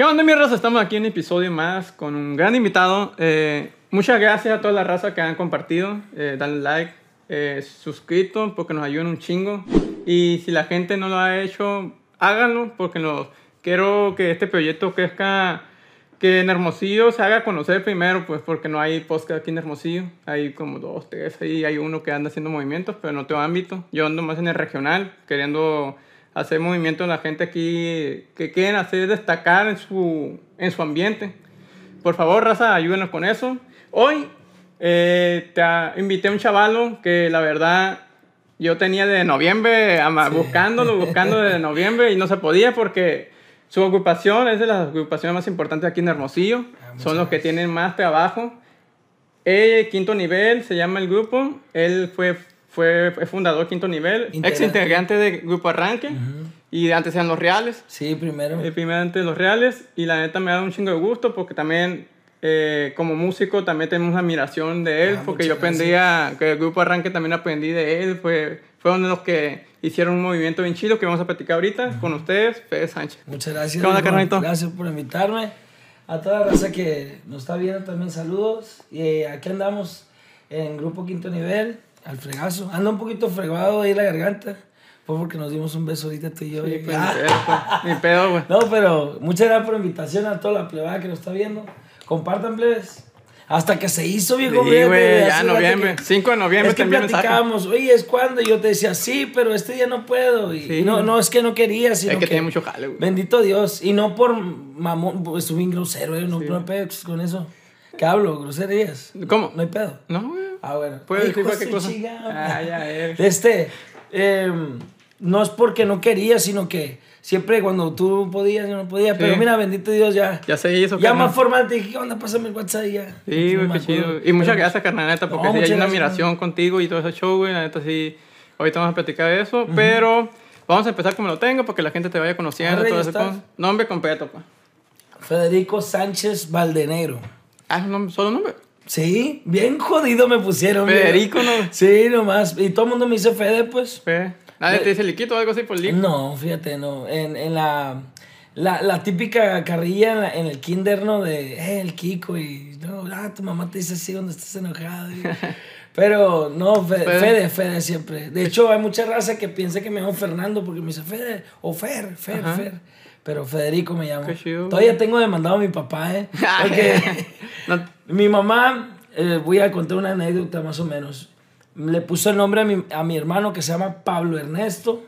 ¿Qué onda, mi raza? Estamos aquí en un episodio más con un gran invitado. Eh, muchas gracias a toda la raza que han compartido. Eh, dale like, eh, suscrito, porque nos ayudan un chingo. Y si la gente no lo ha hecho, háganlo, porque nos, quiero que este proyecto crezca, que en Hermosillo se haga conocer primero, pues porque no hay podcast aquí en Hermosillo. Hay como dos, tres, ahí hay uno que anda haciendo movimientos, pero en otro ámbito. Yo ando más en el regional, queriendo hacer movimiento en la gente aquí que quieren hacer destacar en su, en su ambiente. Por favor, raza, ayúdenos con eso. Hoy eh, te invité a un chavalo que la verdad yo tenía de noviembre ama- buscándolo, buscando de noviembre y no se podía porque su ocupación es de las ocupaciones más importantes aquí en Hermosillo. Son los que tienen más trabajo. Eh, quinto nivel se llama el grupo. Él fue, fue, fundador quinto nivel, ex Integrante. de Grupo Arranque. Y antes eran los Reales. Sí, primero. Eh, primeramente los Reales. Y la neta me da un chingo de gusto porque también, eh, como músico, también tenemos admiración de él. Ah, porque yo aprendí a. Que el Grupo Arranque también aprendí de él. Fue, fueron de los que hicieron un movimiento bien chido que vamos a platicar ahorita con ustedes, Fede Sánchez. Muchas gracias. ¿Qué onda? Gracias por invitarme. A toda la raza que nos está viendo también saludos. Y aquí andamos en Grupo Quinto Nivel, al fregazo. Anda un poquito fregado ahí la garganta. Fue porque nos dimos un beso ahorita tú y yo. Sí, y- pues, Ah. ni pedo, pues, ni pedo, güey. No, pero muchas gracias por la invitación a toda la plebada que nos está viendo. Compartan, plebes. Hasta que se hizo, viejo. Sí, güey, ya noviembre. rato que- 5 de noviembre Es que platicábamos, oye, ¿es cuándo? Y yo te decía, sí, pero este día no puedo. Y Sí. no, no, es que no quería, sino Es que que... tiene mucho jale, güey. Bendito Dios. Y no por mamón, pues estuve bien grosero, eh, no, pedo con eso. ¿Qué hablo? ¿Groserías? ¿Cómo? No hay pedo. No, güey. Ah, bueno. Puedes decir de cualquier cosa. chingada. Ah, ya, eh. Este, em, no es porque no quería, sino que siempre cuando tú podías, yo no podía. Pero mira, bendito Dios, ya. Ya se hizo, Ya carnal. más formal te dije, ¿qué onda? Pásame el WhatsApp y ya. Sí, güey, qué chido. Y muchas Pero- gracias, carnal, neta, porque No, sí hay una admiración contigo y todo ese show, güey. La neta, sí. Ahorita vamos a platicar de eso, pero vamos a empezar como lo tengo, porque la gente te vaya conociendo. Arre, todo ese Nombre completo, pa. Federico Sánchez Valdenegro. Ah, un solo nombre. Sí, bien jodido me pusieron. Federico, ¿no? Sí, nomás. Y todo el mundo me dice Fede, pues. Fe. Nadie te dice liquito o algo así por liquito. No, fíjate, no. En, en la, la, la típica carrilla en, la- en el kinder, ¿no? De, eh, el Kiko y, no, ah, tu mamá te dice así cuando estás enojado. y- pero no, Fe- Fede. Fede, Fede, siempre. De hecho, hay mucha raza que piensa que me llamo Fernando porque me dice Fede o Fer, Fer, Ajá. Fer. Pero Federico me llamo. Chido. Todavía tengo demandado a mi papá, ¿eh? Porque No, mi mamá, eh, voy a contar una anécdota más o menos. Le puso el nombre a mi, a mi hermano que se llama Pablo Ernesto.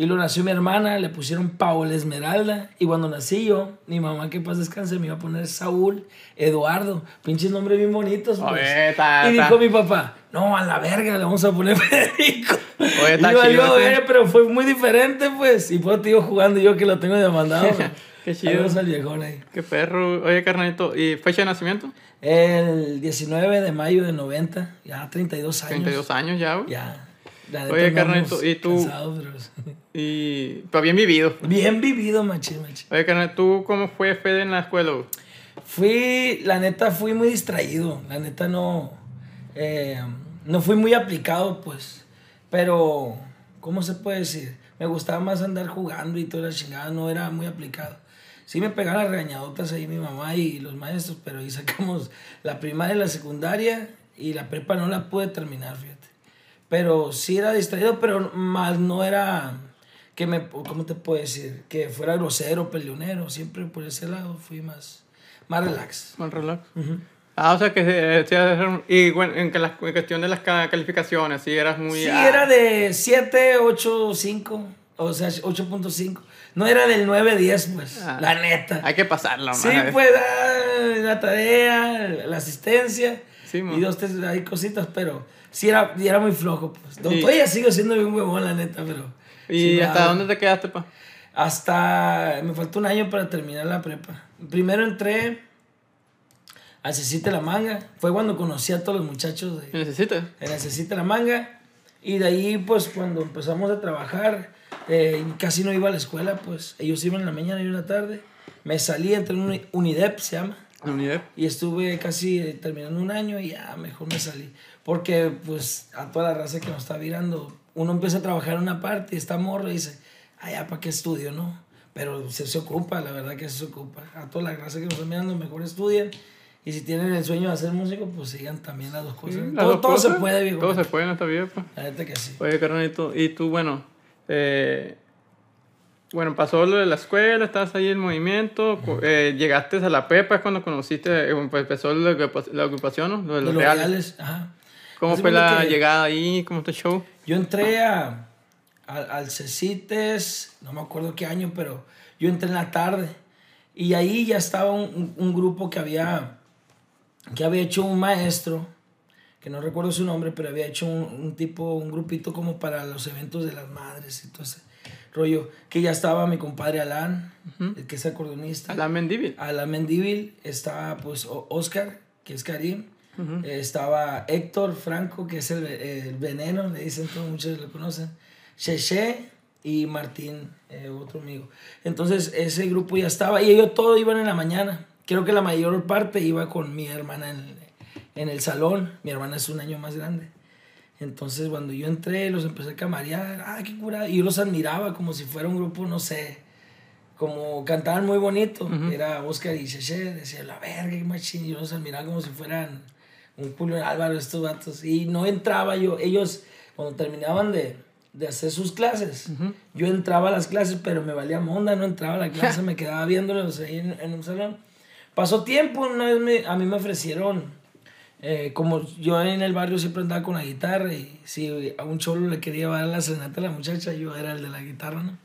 Y lo nació mi hermana, le pusieron Paola Esmeralda. Y cuando nací yo, mi mamá, que paz descanse, me iba a poner Saúl Eduardo. Pinches nombres bien bonitos. pues. Oye, está- y está. dijo mi papá, no, a la verga, le vamos a poner Federico. Oye, y sí. eh, pero fue muy diferente, pues. Y pues te digo jugando yo que lo tengo demandado. Qué chido. Al viejón ahí. qué perro. Oye, carnalito, ¿y fecha de nacimiento? El 19 de mayo de 90, ya 32 años. 32 años ya, güey. Ya. La Oye, carnalito, ¿y tú? cansados, pero- Y. Pero bien vivido. Bien vivido, machi, machi. Oye, carnal, ¿tú cómo fue Fede en la escuela? Fui, la neta, fui muy distraído. La neta, no. eh, no fui muy aplicado, pues. Pero, ¿cómo se puede decir? Me gustaba más andar jugando y toda la chingada, no era muy aplicado. Sí me pegaban las regañadotas ahí mi mamá y los maestros, pero ahí sacamos la primaria y la secundaria y la prepa no la pude terminar, fíjate. Pero sí era distraído, pero más no era que me, ¿cómo te puedo decir? Que fuera grosero, peleonero. Siempre por ese lado fui más, más relax. Más relax. Ah, o sea que se- y bueno, en, la- en cuestión de las ca- calificaciones, sí eras muy... Sí, ah, era de 7, 8, 5, o sea, 8.5. No era del 9, 10, pues, Ah. la neta. Hay que pasarlo, Sí, pues, ah, la tarea, la asistencia Sí, y dos, tres hay cositas, pero sí era, era muy flojo, pues. Y- Todavía sigo siendo bien huevón, la neta, pero... ¿Y sí hasta dónde te quedaste, pa? Hasta. Me faltó un año para terminar la prepa. Primero entré a Necesite la Manga. Fue cuando conocí a todos los muchachos de, ¿Necesitas? de Necesite la Manga. Y de ahí, pues, cuando empezamos a trabajar, eh, casi no iba a la escuela, pues. Ellos iban en la mañana y en la tarde. Me salí, entré en un Unidep, se llama. La unidad. Y estuve casi eh, terminando un año y ya mejor me salí. Porque pues a toda la raza que nos está virando, uno empieza a trabajar en una parte y está morro y dice, ya, ¿para qué estudio, no? Pero se, se ocupa, la verdad que se ocupa. A toda la clase que nos están mirando, mejor estudien. Y si tienen el sueño de ser músico, pues sigan también las dos cosas. Las todo dos todo se cosas, puede, viejo. Todo se puede en esta vida, pues. La neta que sí. Oye, carnalito, y tú, bueno, eh, bueno, pasó lo de la escuela, estabas ahí en el movimiento, eh, llegaste a la prepa, es cuando conociste, eh, pues empezó la, ocupa- la ocupación, ¿no? Lo de De los los reales. reales, ajá. ¿Cómo Haz de fue la que- llegada ahí? ¿Cómo está el show? Yo entré a, a- al CECITES, no me acuerdo qué año, pero yo entré en la tarde. Y ahí ya estaba un, un- grupo que había, que había hecho un maestro, que no recuerdo su nombre, pero había hecho un, un tipo, un grupito como para los eventos de las madres y todo ese rollo. Que ya estaba mi compadre Alan, el que es acordeonista. A la Mendivil. A la Mendívil estaba pues Oscar, que es Karim. Eh, estaba Héctor Franco, que es el, el veneno, le dicen todos, muchos lo conocen. Cheche y Martín, eh, otro amigo. Entonces ese grupo ya estaba y ellos todos iban en la mañana. Creo que la mayor parte iba con mi hermana en, en el salón. Mi hermana es un año más grande. Entonces cuando yo entré, los empecé a camarear. Ah, qué cura. Y yo los admiraba como si fuera un grupo, no sé, como cantaban muy bonito. Era Oscar y Cheche, decía, la verga, qué machín. Y yo los admiraba como si fueran un Julio Álvaro, estos vatos. Y no entraba yo, ellos, cuando terminaban de, de hacer sus clases, yo entraba a las clases, pero me valía monda, no entraba a la clase, me quedaba viéndolos ahí en, en un salón. Pasó tiempo, una vez me- a mí me ofrecieron, eh, como yo en el barrio siempre andaba con la guitarra, y si a un cholo le quería dar la serenata a la muchacha, yo era el de la guitarra, ¿no?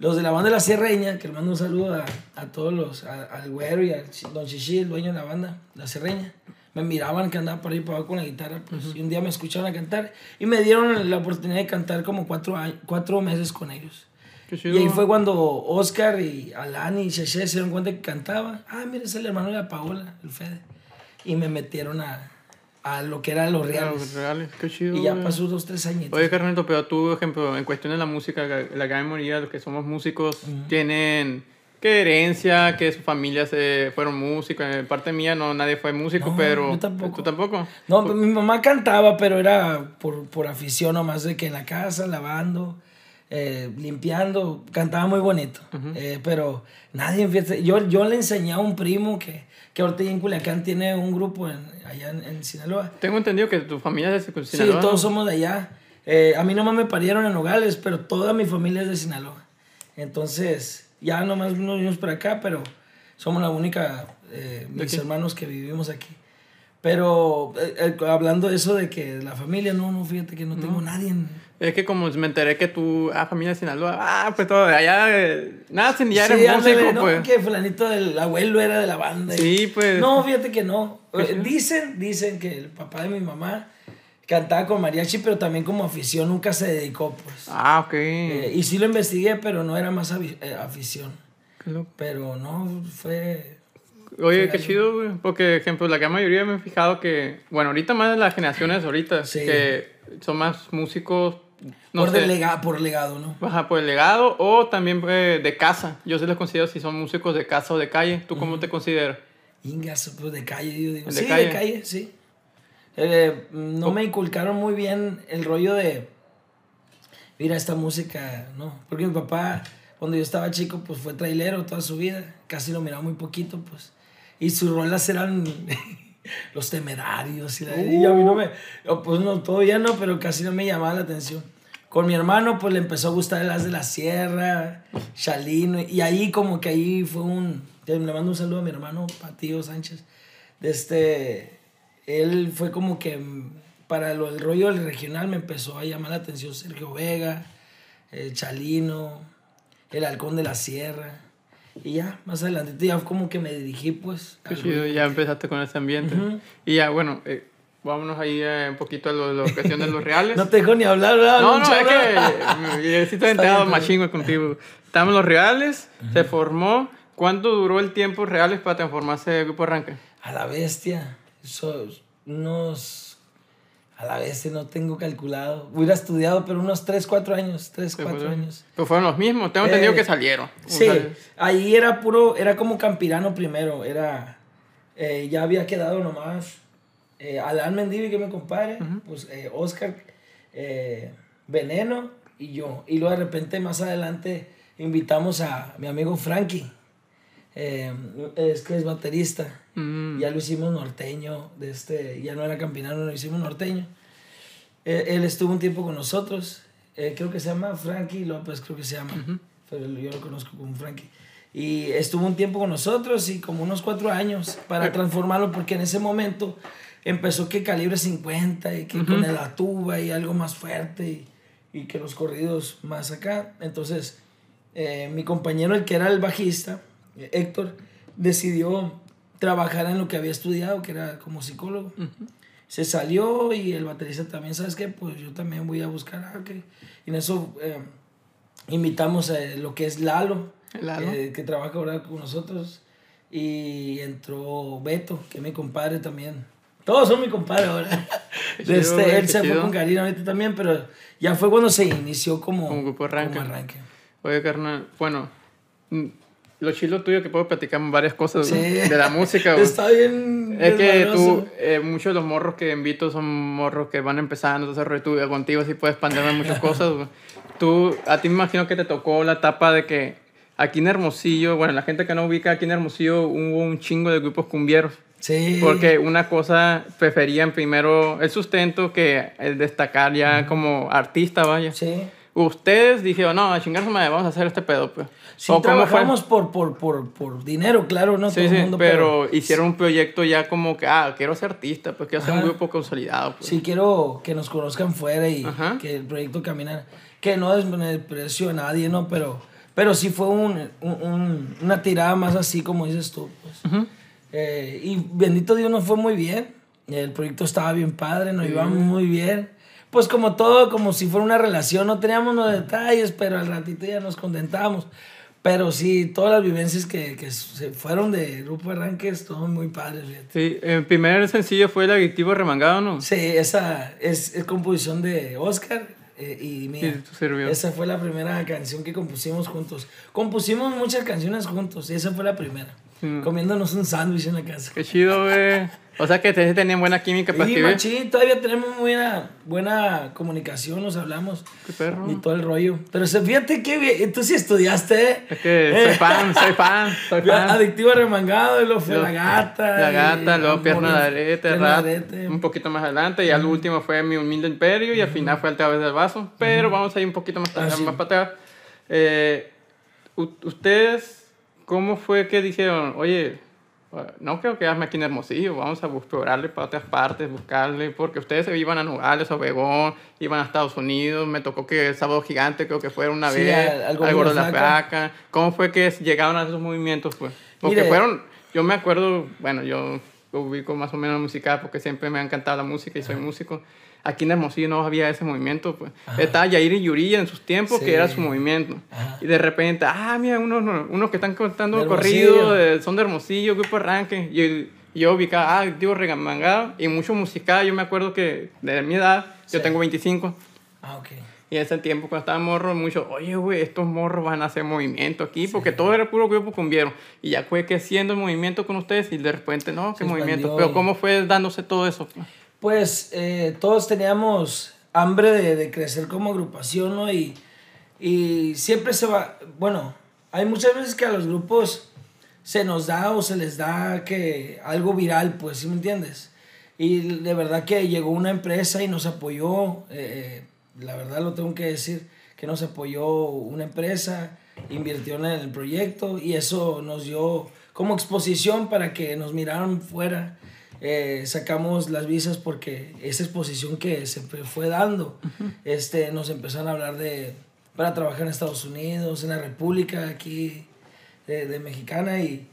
Los de la banda de la Sierreña, que le mando un saludo a, a todos los, a- al güero y al don Chichi, el dueño de la banda, la Sierreña. Me miraban que andaba por ahí para abajo con la guitarra, pues, y un día me escucharon a cantar y me dieron la oportunidad de cantar como cuatro, años, cuatro meses con ellos. Y ahí fue cuando Oscar y Alan y Cheche se dieron cuenta que cantaba. Ah, mira, es el hermano de la Paola, el Fede. Y me metieron a, a lo que eran los reales. los reales, qué chido. Y ya güey. pasó dos, tres añitos. Oye, carnalito, pero tú, ejemplo, en cuestión de la música, la gran mayoría de los que somos músicos tienen que herencia, que su familia se fueron músicos. En parte mía, no, nadie fue músico, No, pero. yo tampoco. ¿Tú tampoco? No, mi mamá cantaba, pero era por, por afición nomás de que en la casa, lavando, eh, limpiando, cantaba muy bonito. Eh, pero nadie en fiesta. Yo, yo le enseñé a un primo que, que ahorita en Culiacán tiene un grupo en- allá en, en Sinaloa. Tengo entendido que tu familia es de Sí, Sinaloa. todos somos de allá. Eh, a mí nomás me parieron en Nogales, pero toda mi familia es de Sinaloa. Entonces, ya nomás nos vinimos para acá, pero somos la única, eh, mis hermanos que vivimos aquí. Pero eh, eh, hablando de eso de que la familia, no, no, fíjate que no tengo nadie. en- Es que como me enteré que tú, ah, familia de Sinaloa, ah, pues todo, allá, eh, nacen y ya Sí, eres músico, no, pues. que fulanito del abuelo era de la banda. y- Sí, pues. No, fíjate que no. Pues. Dicen, dicen que el papá de mi mamá cantaba con mariachi, pero también como afición, nunca se dedicó, pues. Ah, ok. Eh, y sí lo investigué, pero no era más eh, afición. Pero no, fue... Oye, qué chido, güey. Porque, ejemplo, la gran mayoría me he fijado que, bueno, ahorita más de las generaciones ahorita, Sí. que son más músicos, no por, delega- por legado, ¿no? Ajá, por el legado o también eh, de casa. Yo sí les considero si son músicos de casa o de calle. ¿Tú cómo te consideras? Ingas, pues de calle, yo digo. ¿De sí, calle? de calle, sí. Eh, no me inculcaron muy bien el rollo de... Mira, esta música, no. Porque mi papá, cuando yo estaba chico, pues fue trailero toda su vida. Casi lo miraba muy poquito, pues. Y sus rolas eran los temerarios. Y, la- y a mí no me... Pues no, todavía no, pero casi no me llamaba la atención. Con mi hermano, pues le empezó a gustar el As de la Sierra, Chalino. Y ahí como que ahí fue un... Le mando un saludo a mi hermano Patío Sánchez. Este... Él fue como que... Para lo, el rollo del regional me empezó a llamar la atención Sergio Vega, el Chalino, el Halcón de la Sierra. Y ya, más adelante ya como que me dirigí pues... Qué chido, ya empezaste con ese ambiente. Y ya, bueno, eh, vámonos ahí eh, un poquito a lo, la cuestión de los reales. No te dejo ni hablar, ¿verdad? No, no, es que sí Está enterado bien, más chingo contigo. Estamos los reales, se formó. ¿Cuánto duró el tiempo reales para transformarse el grupo arranque? A la bestia. Eso, unos... A la bestia no tengo calculado. Hubiera estudiado, pero unos 3, 4 años. 3, 4 años. Pero fueron los mismos, tengo entendido Eh, que salieron. Sí, ahí era puro, era como campirano primero, era, eh, ya había quedado nomás eh, Alan Mendivi, que me compadre, pues eh, Oscar, eh, Veneno y yo. Y luego de repente más adelante invitamos a mi amigo Frankie, eh, es que es baterista. Mm. Ya lo hicimos norteño, de este, ya no era campinano, lo hicimos norteño. Eh, él estuvo un tiempo con nosotros, eh, creo que se llama Frankie López, creo que se llama, pero yo lo conozco como Frankie. Y estuvo un tiempo con nosotros y como unos cuatro años para transformarlo, porque en ese momento empezó que calibre 50 y que con la tuba y algo más fuerte y, y que los corridos más acá. Entonces, eh, mi compañero, el que era el bajista, Héctor, decidió trabajar en lo que había estudiado, que era como psicólogo. Se salió y el baterista también, ¿sabes qué? Pues yo también voy a buscar, ah, ok. Y en eso eh, invitamos a lo que es Lalo, Lalo. eh, que trabaja ahora con nosotros. Y entró Beto, que es mi compadre también. Todos son mi compadre ahora. Chido, Este, él se fue chido. con Karina ahorita también, pero ya fue cuando se inició como, Como grupo arranque. como arranque. Oye, carnal, bueno, mm, lo chilo tuyo que puedo platicar varias cosas Sí. de la música. Está bien. Es que tú, eh, muchos de los morros que invito son morros que van empezando, entonces tú contigo sí puedes expandirme muchas cosas. Tú, a ti me imagino que te tocó la etapa de que aquí en Hermosillo, bueno, la gente que no ubica aquí en Hermosillo hubo un chingo de grupos cumbieros. Sí. Porque una cosa preferían primero el sustento que el destacar ya como artista, vaya. Sí. Ustedes dijeron, no, a chingar su madre, vamos a hacer este pedo, pues. Sí, trabajamos por, por, por, por dinero, claro, ¿no? Sí, Todo el sí, mundo, pero hicieron un proyecto ya como que, ah, quiero ser artista, pues quiero ser un Ajá. grupo consolidado. Pues. Sí, quiero que nos conozcan fuera y Ajá. que el proyecto camine. Que no desprecio a nadie, ¿no? Pero, pero sí fue un, un- un- una tirada más así, como dices tú. Pues. Eh, y bendito Dios nos fue muy bien. El proyecto estaba bien padre, nos íbamos muy bien. Pues como todo, como si fuera una relación, no teníamos los detalles, pero al ratito ya nos contentábamos. Pero sí, todas las vivencias que, que se fueron de Grupo Arranques, todo muy padre. fíjate. Sí, el primer sencillo fue el adictivo remangado, ¿no? Sí, esa es, es composición de Oscar eh, y mía. Sí. Esa fue la primera canción que compusimos juntos. Compusimos muchas canciones juntos y esa fue la primera. Sí. Comiéndonos un sándwich en la casa. Qué chido, güey. O sea que ustedes tenían buena química para escribir. machín, todavía tenemos buena, buena comunicación, nos hablamos Qué perro. y todo el rollo. Pero fíjate que bien, tú sí estudiaste, ¿eh? Es que soy fan, soy fan, soy fan. Adictivo remangado, y luego fue la gata. La y gata, luego pierna de arete, arete. un poquito más adelante. Y al último fue mi humilde imperio y al final fue el través del vaso. Pero vamos a ir un poquito más, Ah, sí. más para atrás. Eh, ¿Ustedes cómo fue que dijeron, oye, no creo quedarme aquí en Hermosillo, vamos a explorarle para otras partes, buscarle, porque ustedes se iban a Nogales, a Obregón, iban a Estados Unidos, me tocó que el Sábado Gigante creo que fuera una Sí, vez, al- al al Gordo Gordo de la Placa. ¿Cómo fue que llegaron a esos movimientos, pues? Porque Mire. fueron, yo me acuerdo, bueno, yo ubico más o menos la música porque siempre me ha encantado la música y soy músico. Aquí en Hermosillo no había ese movimiento, pues. Estaba Yair y Yuriya en sus tiempos, Sí. que era su movimiento. Ajá. Y de repente, ah, mira, unos, unos que están contando De corrido, Hermosillo. de- son de Hermosillo, grupo arranque. Y yo ubicaba, ah, digo, regamangado, y mucho musical. Yo me acuerdo que de mi edad, yo Sí. tengo 25, Ah, ok. y en ese tiempo cuando estaba morro, mucho, oye, güey, estos morros van a hacer movimiento aquí, porque todo era puro grupo cumbiero. Y ya fue creciendo el movimiento con ustedes y de repente, no, qué Se movimiento. Pero ¿cómo fue dándose todo eso? Pues eh, todos teníamos hambre de, de crecer como agrupación, ¿no? Y, y siempre se va, bueno, hay muchas veces que a los grupos se nos da o se les da que algo viral, pues, ¿sí me entiendes? Y de verdad que llegó una empresa y nos apoyó, eh, la verdad lo tengo que decir, que nos apoyó una empresa, invirtió en el proyecto y eso nos dio como exposición para que nos miraran fuera. Eh, sacamos las visas porque esa exposición que se fue- dando, este, nos empezaron a hablar de para trabajar en Estados Unidos, en la República aquí de, de Mexicana y,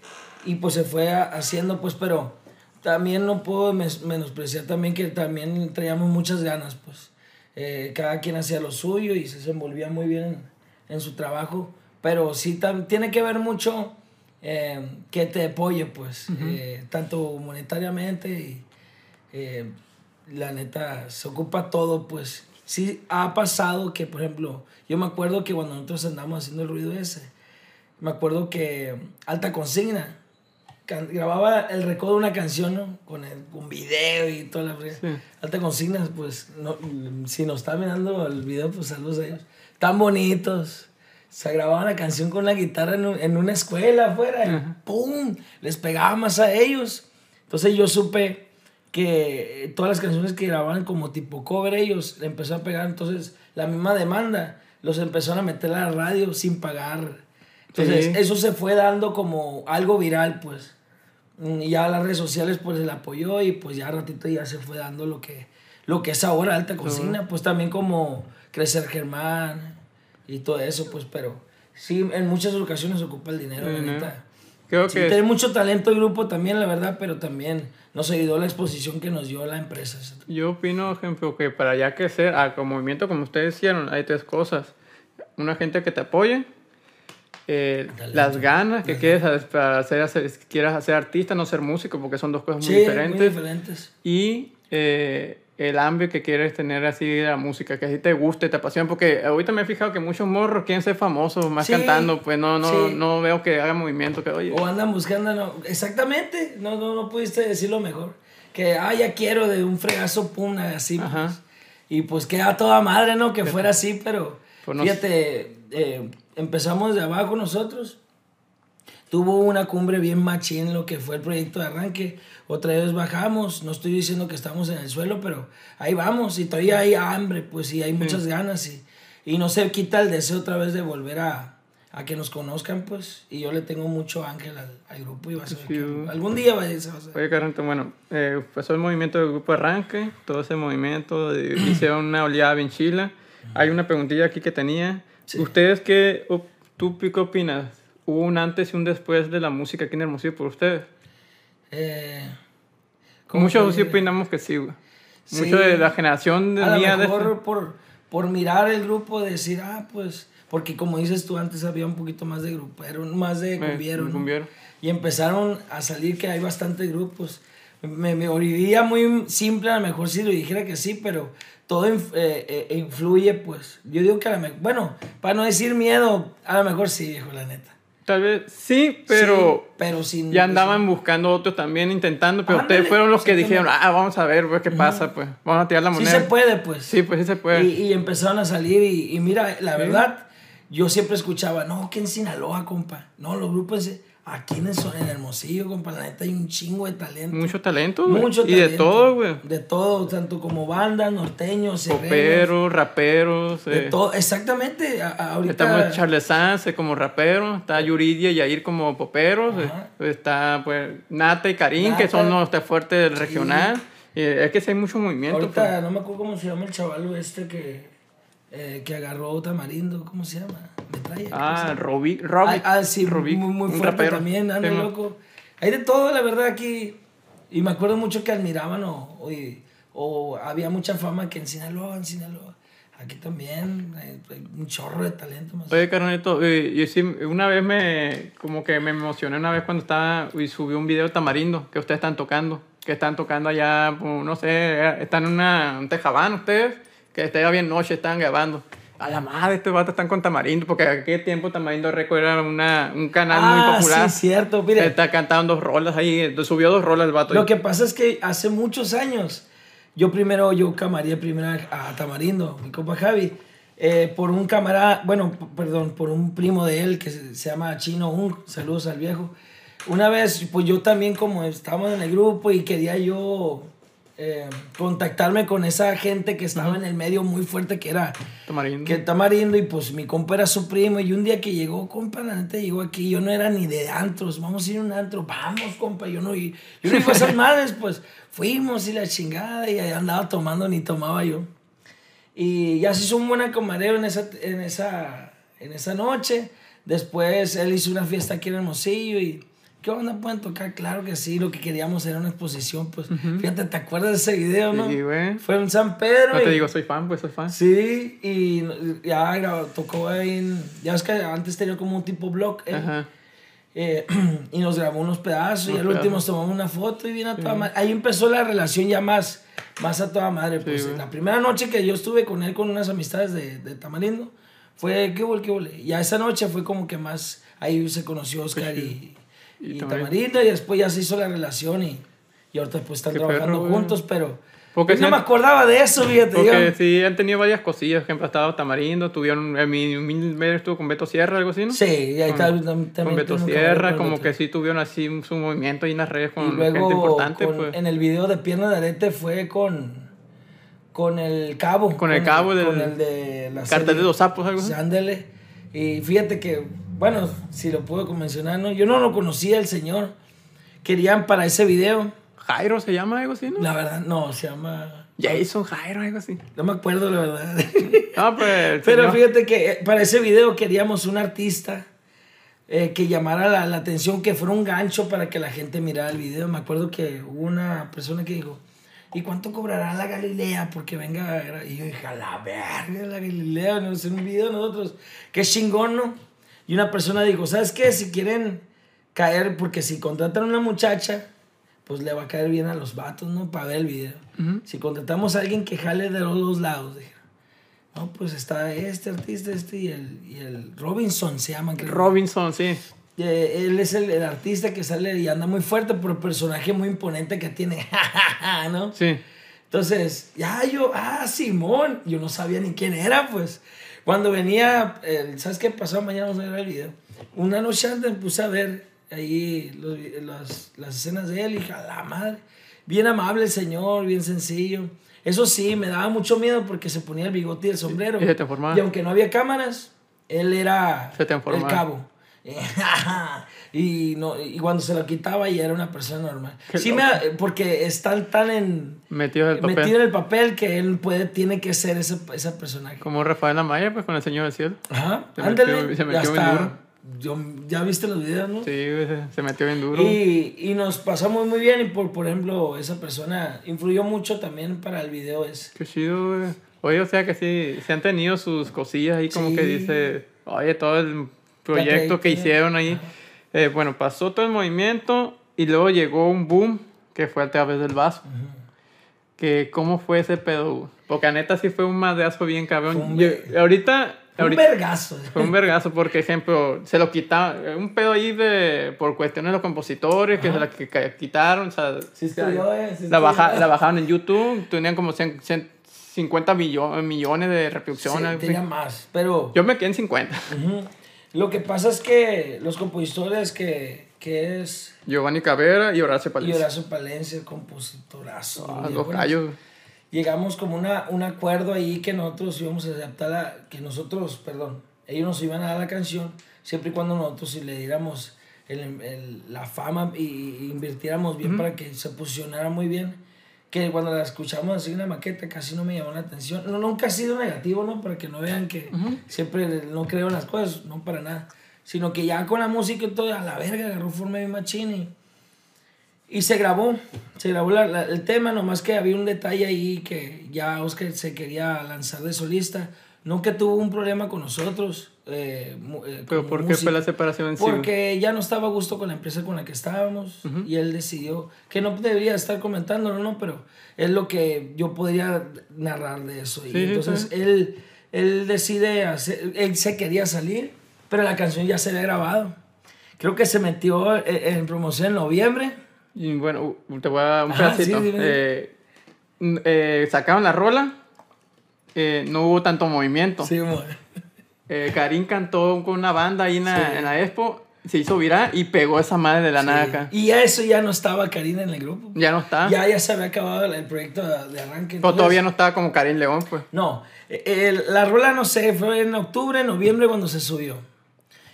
y pues se fue a- haciendo pues, pero también no puedo mes- menospreciar también que también traíamos muchas ganas pues. Eh, cada quien hacía lo suyo y se desenvolvía muy bien en, en su trabajo, pero sí tam- tiene que ver mucho eh, que te apoye, pues, eh, tanto monetariamente y eh, la neta se ocupa todo, pues. Sí ha pasado que, por ejemplo, yo me acuerdo que cuando nosotros andamos haciendo el ruido ese, me acuerdo que Alta Consigna grababa el recodo de una canción, ¿no? Con el con video y toda la. Sí. Alta Consigna, pues, no, si nos está mirando el video, pues saludos a ellos. Tan bonitos. Se grababa la canción con la guitarra en, un- en una escuela afuera y ¡pum! Les pegaba más a ellos. Entonces yo supe que todas las canciones que grababan como tipo cover ellos le empezó a pegar. Entonces la misma demanda los empezaron a meter a la radio sin pagar. Entonces Sí. eso se fue dando como algo viral, pues. Mm, Y ya las redes sociales pues el apoyó y pues ya ratito ya se fue dando lo que, lo que es ahora alta cocina, pues también como Crecer Germán y todo eso, pues, pero sí, en muchas ocasiones ocupa el dinero, la Sí, ¿no? neta. Creo Sí, que tiene mucho talento el grupo también, la verdad, pero también nos ayudó la exposición que nos dio la empresa. yo opino, ejemplo, que para ya crecer, a como movimiento como ustedes hicieron, hay tres cosas. Una gente que te apoye, eh, las ganas que quieres para hacer, hacer, quieras ser artista, no ser músico, porque son dos cosas muy Sí, diferentes. muy diferentes. y eh, el hambre que quieres tener así de la música, que así te guste, te apasiona, porque ahorita me he fijado que muchos morros quieren ser famosos, más Sí, cantando, pues no, no, sí. no veo que hagan movimiento, que oye, O andan buscando, no, exactamente, no, no, no pudiste decirlo mejor. Que, ah, ya quiero de un fregazo, pum, así. pues. Ajá. Y pues queda toda madre, ¿no? Que fuera así, pero Pues no fíjate, eh, empezamos de abajo nosotros. Tuvo una cumbre bien machín lo que fue el proyecto de arranque. Otra vez bajamos, no estoy diciendo que estamos en el suelo, pero ahí vamos y todavía hay hambre, pues sí, hay muchas ganas y, y no se quita el deseo otra vez de volver a, a que nos conozcan, pues. Y yo le tengo mucho ángel al, al grupo y vas a ver Sí. que algún día va a se va a hacer. Oye, bueno, eh, empezó el movimiento del grupo Arranque, todo ese movimiento, de- hicieron una oleada bien chila. Hay una preguntilla aquí que tenía. Sí. ¿Ustedes qué, tú qué opinas? ¿Hubo un antes y un después de la música aquí en Hermosillo por ustedes? Eh, ¿cómo Muchos sí opinamos que sí, güey. Sí. Mucho de la generación de a mía lo de mejor este- por, por mirar el grupo decir, ah, pues, porque como dices tú, antes había un poquito más de grupero, más de Eh, cumbiero, ¿no? cumbiero. Y empezaron a salir que hay bastantes grupos. Me, me oiría muy simple, a lo mejor sí lo dijera que sí, pero todo eh, eh, influye, pues. Yo digo que a lo mejor, bueno, para no decir miedo, a lo mejor sí, viejo, la neta. Tal vez sí, pero Sí, pero sin... ya andaban buscando otros también intentando, pero Ándale, ustedes fueron los que dijeron, ah, vamos a ver, pues, qué pasa, pues, vamos a tirar la Sí moneda. se puede, pues. Sí, pues sí se puede. Y, y empezaron a salir y, y mira, la verdad, yo siempre escuchaba, no, que en Sinaloa, compa. No, los grupos aquí en, el, en Hermosillo, compa, la neta hay un chingo de talento. Mucho talento, güey. Mucho Y de talento. todo, güey. De todo, tanto como bandas, norteños, Poperos, raperos. De eh, todo, exactamente. a- ahorita, Estamos Charles Sanz eh, como rapero, está Yuridia y Yair como poperos, eh, Ajá. está pues Nata y Karim, que son los fuertes del regional. Y es que sí hay mucho movimiento. ahorita pues. no me acuerdo cómo se llama el chaval este que, eh, que agarró Tamarindo, ¿cómo se llama? Metralla. ¿cómo se Ah, Robi, Ah, ah, sí, muy, muy fuerte también, anda mo- loco. Hay de todo, la verdad, aquí. Y me acuerdo mucho que admiraban o, o, o había mucha fama que en Sinaloa, en Sinaloa. Aquí también hay, hay un chorro de talento. Más. Oye, carnalito, eh, yo sí, una vez me, como que me emocioné una vez cuando estaba y subí un video de Tamarindo que ustedes están tocando, que están tocando allá, no sé, están en una, un tejabán ustedes, que estaba bien noche, estaban grabando. A la madre, estos vatos están con Tamarindo, porque aquel tiempo Tamarindo Record era una, un canal muy ah, popular. sí, cierto. Mire, Está cantando dos rolas ahí, subió dos rolas el vato. lo que pasa es que hace muchos años, yo primero, yo camaría primero a, Tamarindo, mi compa Javi, eh, por un camarada, bueno, perdón, por un primo de él que se, se llama Chino Un, saludos al viejo. Una vez, pues yo también como estábamos en el grupo y quería yo eh, contactarme con esa gente que estaba en el medio muy fuerte que era Tamarindo. que Tamarindo y pues mi compa era su primo y un día que llegó, compa, la neta llegó aquí, yo no era ni de antros, vamos a ir a un antro, vamos, compa, yo no, yo no iba a esas madres, pues fuimos y la chingada y andaba tomando, ni tomaba yo. Y ya se hizo un buen camarero en esa, en esa, en esa noche, después él hizo una fiesta aquí en Hermosillo y... ¿Qué onda? ¿Pueden tocar? Claro que sí. Lo que queríamos era una exposición, pues. Fíjate, ¿te acuerdas de ese video, no? Sí, güey. Fue en San Pedro. No te y- digo, soy fan, pues soy fan. Sí, y ya grabó- tocó ahí en... Ya es que antes tenía como un tipo blog. él, Ajá. eh, y nos grabó unos pedazos y Unos al último pedazos. tomamos una foto y viene a toda madre. Ahí empezó la relación ya más, más a toda madre. Pues güey. la primera noche que yo estuve con él con unas amistades de, de Tamarindo fue qué huele, qué huele. Ya esa noche fue como que más... Ahí se conoció Oscar y, Y y Tamarindo. Tamarindo y después ya se hizo la relación y, y ahorita pues están Qué trabajando perro, juntos, pero... Porque Yo sí no han- me acordaba de eso, fíjate. Porque yo. sí han tenido varias cosillas. Por ejemplo, ha estado Tamarindo, tuvieron. En mi medio estuvo con Beto Sierra, algo así, ¿no? Sí, y ahí Con- está. también Con Beto Sierra, con como que sí tuvieron así su movimiento en las redes con Y luego, gente importante, con- pues. en el video de Pierna de Arete fue con. Con el cabo. Con el cabo del- Con el de la Cartel serie. de dos sapos, algo así. Ándale. Y fíjate que, bueno, si lo puedo mencionar, ¿no? Yo no lo conocía el señor. Querían para ese video. Jairo se llama, algo así, ¿no? La verdad, no, se llama. Jason Jairo, algo así. No me acuerdo, la verdad. No, pues. Pero fíjate que eh, para ese video queríamos un artista eh, que llamara la, la atención, que fuera un gancho para que la gente mirara el video. Me acuerdo que hubo una persona que dijo, ¿y cuánto cobrará la Galilea porque venga a gra-?" Y yo dije, a la verga, la Galilea, no hacer un video nosotros. Qué chingón, ¿no? Y una persona dijo, ¿sabes qué? Si quieren caer, porque si contratan a una muchacha, pues le va a caer bien a los vatos, ¿no? Para ver el video. Si contratamos a alguien que jale de los dos lados, dije. No, pues está este artista, este y el, y el Robinson se llama. creo. Robinson, sí. Eh, él es el, el artista que sale y anda muy fuerte por el personaje muy imponente que tiene, ¿no? Sí. Entonces, ya yo, ah, Simón, yo no sabía ni quién era, pues. Cuando venía, el- ¿sabes qué pasó? Mañana vamos a ver el video. Una noche antes me puse a ver ahí los las, las escenas de él y dije, a la madre. Bien amable el señor, bien sencillo. Eso sí, me daba mucho miedo porque se ponía el bigote y el sombrero. Y se te. Y aunque no había cámaras, él era Se te el cabo. y, no, y cuando se lo quitaba ya era una persona normal. Qué Sí, me, porque están tan en, Metido en el papel. metido en el papel que él puede, tiene que ser ese, ese personaje. Como Rafael Amaya, pues con el Señor del Cielo. Ajá, Se ándale. metió- se metió bien duro. Yo, ya viste los videos, ¿no? Sí, se, metió bien duro. Y, y nos pasamos muy bien y por, por ejemplo, esa persona influyó mucho también para el video ese. Qué chido, güey. Oye, o sea que sí, se han tenido sus cosillas ahí como que Sí. dice, oye, todo el proyecto que hicieron ahí. Eh, bueno, pasó todo el movimiento y luego llegó un boom que fue a través del vaso. Que cómo fue ese pedo? Porque a neta sí fue un madrazo bien cabrón. Fue un Yo- ahorita, Un vergazo. fue un vergazo porque, ejemplo, se lo quitaron, un pedo ahí de, por cuestiones de los compositores que se la que- que quitaron, o sea, Sí eh, sí la, baja, la bajaron en YouTube, tenían como 100, 150 millo- millones de Sí, reproducciones. así. tenía más, pero... Yo me quedé en 50. Ujú. Lo que pasa es que los compositores que, que es Giovanni Cabrera y Horacio y Palencia. Horacio Palencia, compositorazo. Ah, los gallos. Llegamos como una, un acuerdo ahí que nosotros íbamos a adaptar la, que nosotros, perdón, ellos nos iban a dar la canción siempre y cuando nosotros si le diéramos el- el- la fama y, y invirtiéramos bien para que se posicionara muy bien. Que cuando la escuchamos así en la maqueta casi no me llamó la atención. No, nunca ha sido negativo, ¿no? Para que no vean que siempre no creo en las cosas, no para nada. Sino que ya con la música y todo, a la verga, agarró forma de machín y, y se grabó, se grabó la- la- el tema, nomás que había un detalle ahí que ya Oscar se quería lanzar de solista. No que tuvo un problema con nosotros. eh, eh, Pero ¿por qué fue la separación en sí? Porque ya no estaba a gusto con la empresa con la que estábamos y él decidió que no debería estar comentándolo, ¿no? Pero es lo que yo podría narrar de eso. Y Sí, entonces sí. él, él decide hacer, él se quería salir, pero la canción ya se había grabado. Creo que se metió en, en promoción en noviembre. Y bueno, te voy a dar un Ajá, pedacito. Eh, eh, sacaron la rola, eh, no hubo tanto movimiento. Sí, Eh, Karim cantó con una banda ahí en la, en la expo, se hizo viral y pegó esa madre de la nada acá. Y ya eso ya no estaba Karina en el grupo. Ya no está. Ya, ya se había acabado el, el proyecto de, de arranque. Pero todavía no estaba como Karim León, pues. No, el- la rola no sé, fue en octubre, noviembre cuando se subió.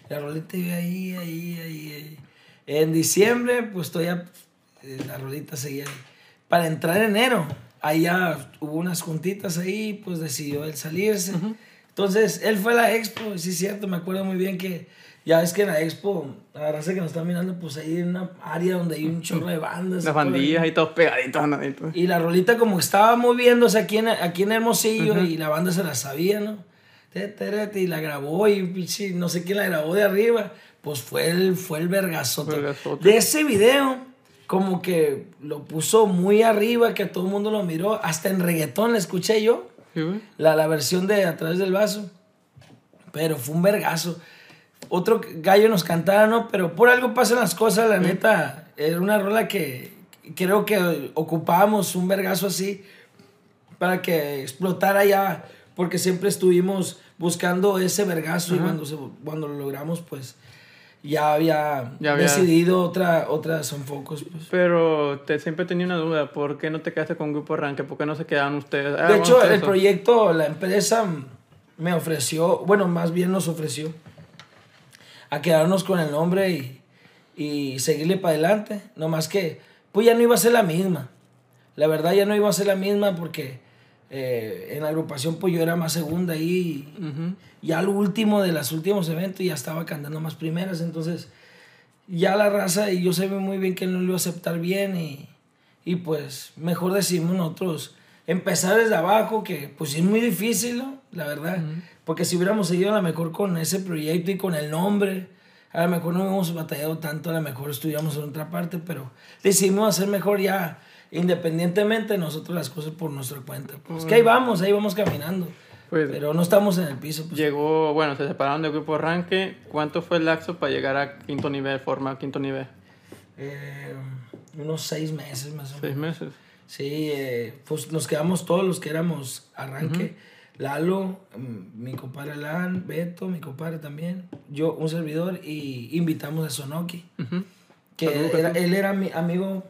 La rolita iba ahí, ahí, ahí, ahí. En diciembre, pues todavía eh, la rolita seguía ahí. Para entrar en enero, ahí ya hubo unas juntitas ahí, pues decidió él salirse. Entonces, él fue a la expo, sí es cierto, me acuerdo muy bien que ya ves que en la expo, la raza que nos está mirando, pues ahí en una área donde hay un chorro de bandas. Las bandillas ahí todos pegaditos. pues. Y la rolita como que estaba moviéndose aquí en, aquí en Hermosillo y la banda se la sabía, ¿no? Y la grabó y no sé quién la grabó de arriba. Pues fue el, fue el. Vergazote. De ese video, como que lo puso muy arriba, que todo el mundo lo miró. Hasta en reggaetón la escuché yo, Sí, la, la versión de A través del vaso. Pero fue un vergazo. Otro gallo nos cantaba, ¿no? Pero por algo pasan las cosas, la neta. Era una rola que creo que ocupábamos un vergazo así. para que explotara ya, porque siempre estuvimos buscando ese vergazo y cuando, se, cuando lo logramos, pues ya había, Ya había- decidido otra, otra son focos. Pues. Pero te, siempre tenía una duda, ¿por qué no te quedaste con Grupo Arranque? ¿Por qué no se quedaban ustedes? Ah, De hecho, el proyecto, la empresa me ofreció, bueno, más bien nos ofreció a quedarnos con el nombre y, y seguirle para adelante. No más que, pues ya no iba a ser la misma. La verdad ya no iba a ser la misma porque eh, en la agrupación pues yo era más segunda ahí. y Ujú. Ya lo último de los últimos eventos ya estaba cantando más primeras. Entonces ya la raza y yo sabía muy bien que no lo iba a aceptar bien y, y pues mejor decimos nosotros empezar desde abajo que pues es muy difícil, ¿no? La verdad. Porque si hubiéramos seguido a lo mejor con ese proyecto y con el nombre, a lo mejor no hubiéramos batallado tanto, a lo mejor estudiamos en otra parte, pero decidimos hacer mejor ya independientemente nosotros las cosas por nuestra cuenta. Pues que ahí vamos, ahí vamos caminando. Pues- pero no estamos en el piso. Pues, Llegó, bueno, se separaron del Grupo Arranque. ¿Cuánto fue el lapso para llegar a quinto nivel, forma quinto nivel? eh, unos seis meses más o menos. Seis meses. Sí, eh, pues nos quedamos todos los que éramos arranque. Lalo, mm, mi compadre Alan, Beto, mi compadre también, yo, un servidor, y invitamos a Sonoki, que era- él era mi amigo,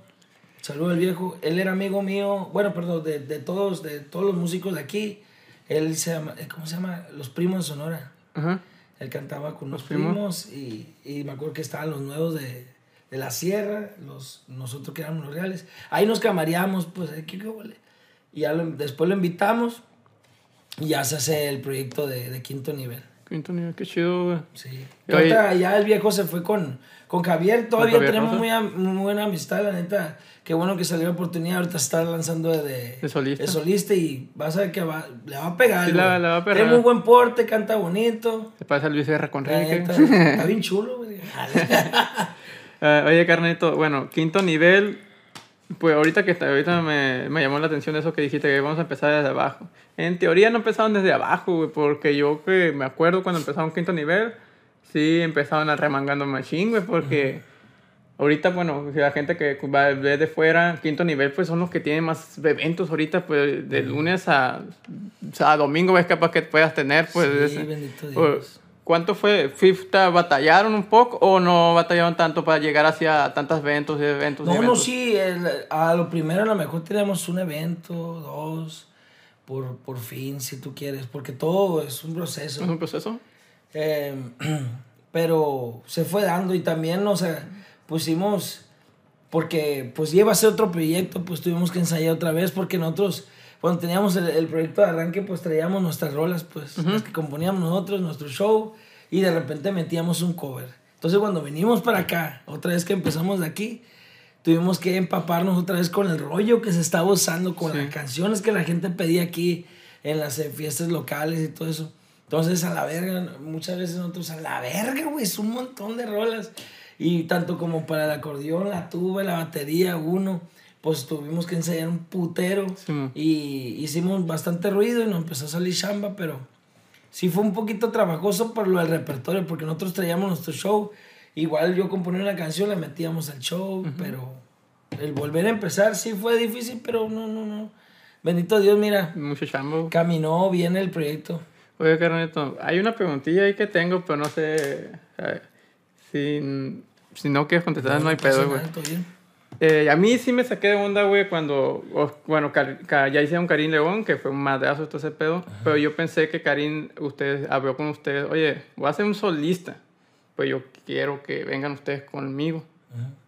saludo al viejo, él era amigo mío, bueno, perdón, de, de todos, de todos los músicos de aquí, él se llama, eh, ¿cómo se llama? Los Primos de Sonora. Ajá. Él cantaba con Los primos. primos, y, y me acuerdo que estaban los nuevos de, de la sierra, los, nosotros que éramos los reales. Ahí nos camareamos, pues, ¿qué, qué huele? Y ya lo- después lo invitamos y ya se hace el proyecto de, de quinto nivel. Quinto nivel, qué chido, güey. Sí. Ahorita ya el viejo se fue con, con Javier, todavía Javier tenemos muy, muy buena amistad, la neta. Qué bueno que salió la oportunidad, ahorita está lanzando de, de, De solista. de solista y vas a ver que va, le va a pegar. Sí, la- la va a pegar. Tiene muy buen porte, canta bonito. Se pasa Luis Guerra con neta, está bien chulo, güey. Ah, oye, Carnito, bueno, quinto nivel, pues ahorita que está- ahorita me, me llamó la atención eso que dijiste, que vamos a empezar desde abajo. En teoría no empezaron desde abajo, güey, porque yo que me acuerdo cuando empezaron quinto nivel, sí empezaban a remangando machine, güey, porque ahorita, bueno, la gente que va ve de fuera, quinto nivel, pues son los que tienen más eventos ahorita, pues de lunes a, a domingo, ves capaz que puedas tener, pues... Sí, bendito Dios. ¿Cuánto fue? ¿Fifta batallaron un poco o no batallaron tanto para llegar hacia tantos eventos y eventos? y No, no, eventos? sí, el- a lo primero a lo mejor tenemos un evento, dos, por, por fin, si tú quieres, porque todo es un proceso. ¿Es un proceso? Eh, pero se fue dando y también, o sea, pusimos, porque pues lleva a ser otro proyecto, pues tuvimos que ensayar otra vez, porque nosotros, cuando teníamos el, el proyecto de arranque, pues traíamos nuestras rolas, pues, las que componíamos nosotros, nuestro show, y de repente metíamos un cover. Entonces cuando venimos para acá, otra vez que empezamos de aquí, tuvimos que empaparnos otra vez con el rollo que se estaba usando, con Sí. las canciones que la gente pedía aquí en las eh, fiestas locales y todo eso. Entonces, a la verga, muchas veces nosotros, a la verga, güey, es un montón de rolas. Y tanto como para el acordeón, la tuba, la batería, uno, pues tuvimos que ensayar un putero. Sí, y hicimos bastante ruido y nos empezó a salir chamba, pero sí fue un poquito trabajoso por lo del repertorio, porque nosotros traíamos nuestro show. Igual yo componía una canción, la metíamos al show, pero el volver a empezar sí fue difícil, pero no, no, no. Bendito Dios, mira, Mucho chambo. caminó bien el proyecto. Oye, carnito, hay una preguntilla ahí que tengo, pero no sé eh, si, si no quieres contestar, no, hay pasa pedo, güey. Eh, a mí sí me saqué de onda, güey, cuando, bueno, ya hicieron Karim León, que fue un madrazo todo ese pedo, pero yo pensé que Karim, ustedes, habló con ustedes, oye, voy a ser un solista, pues yo quiero que vengan ustedes conmigo.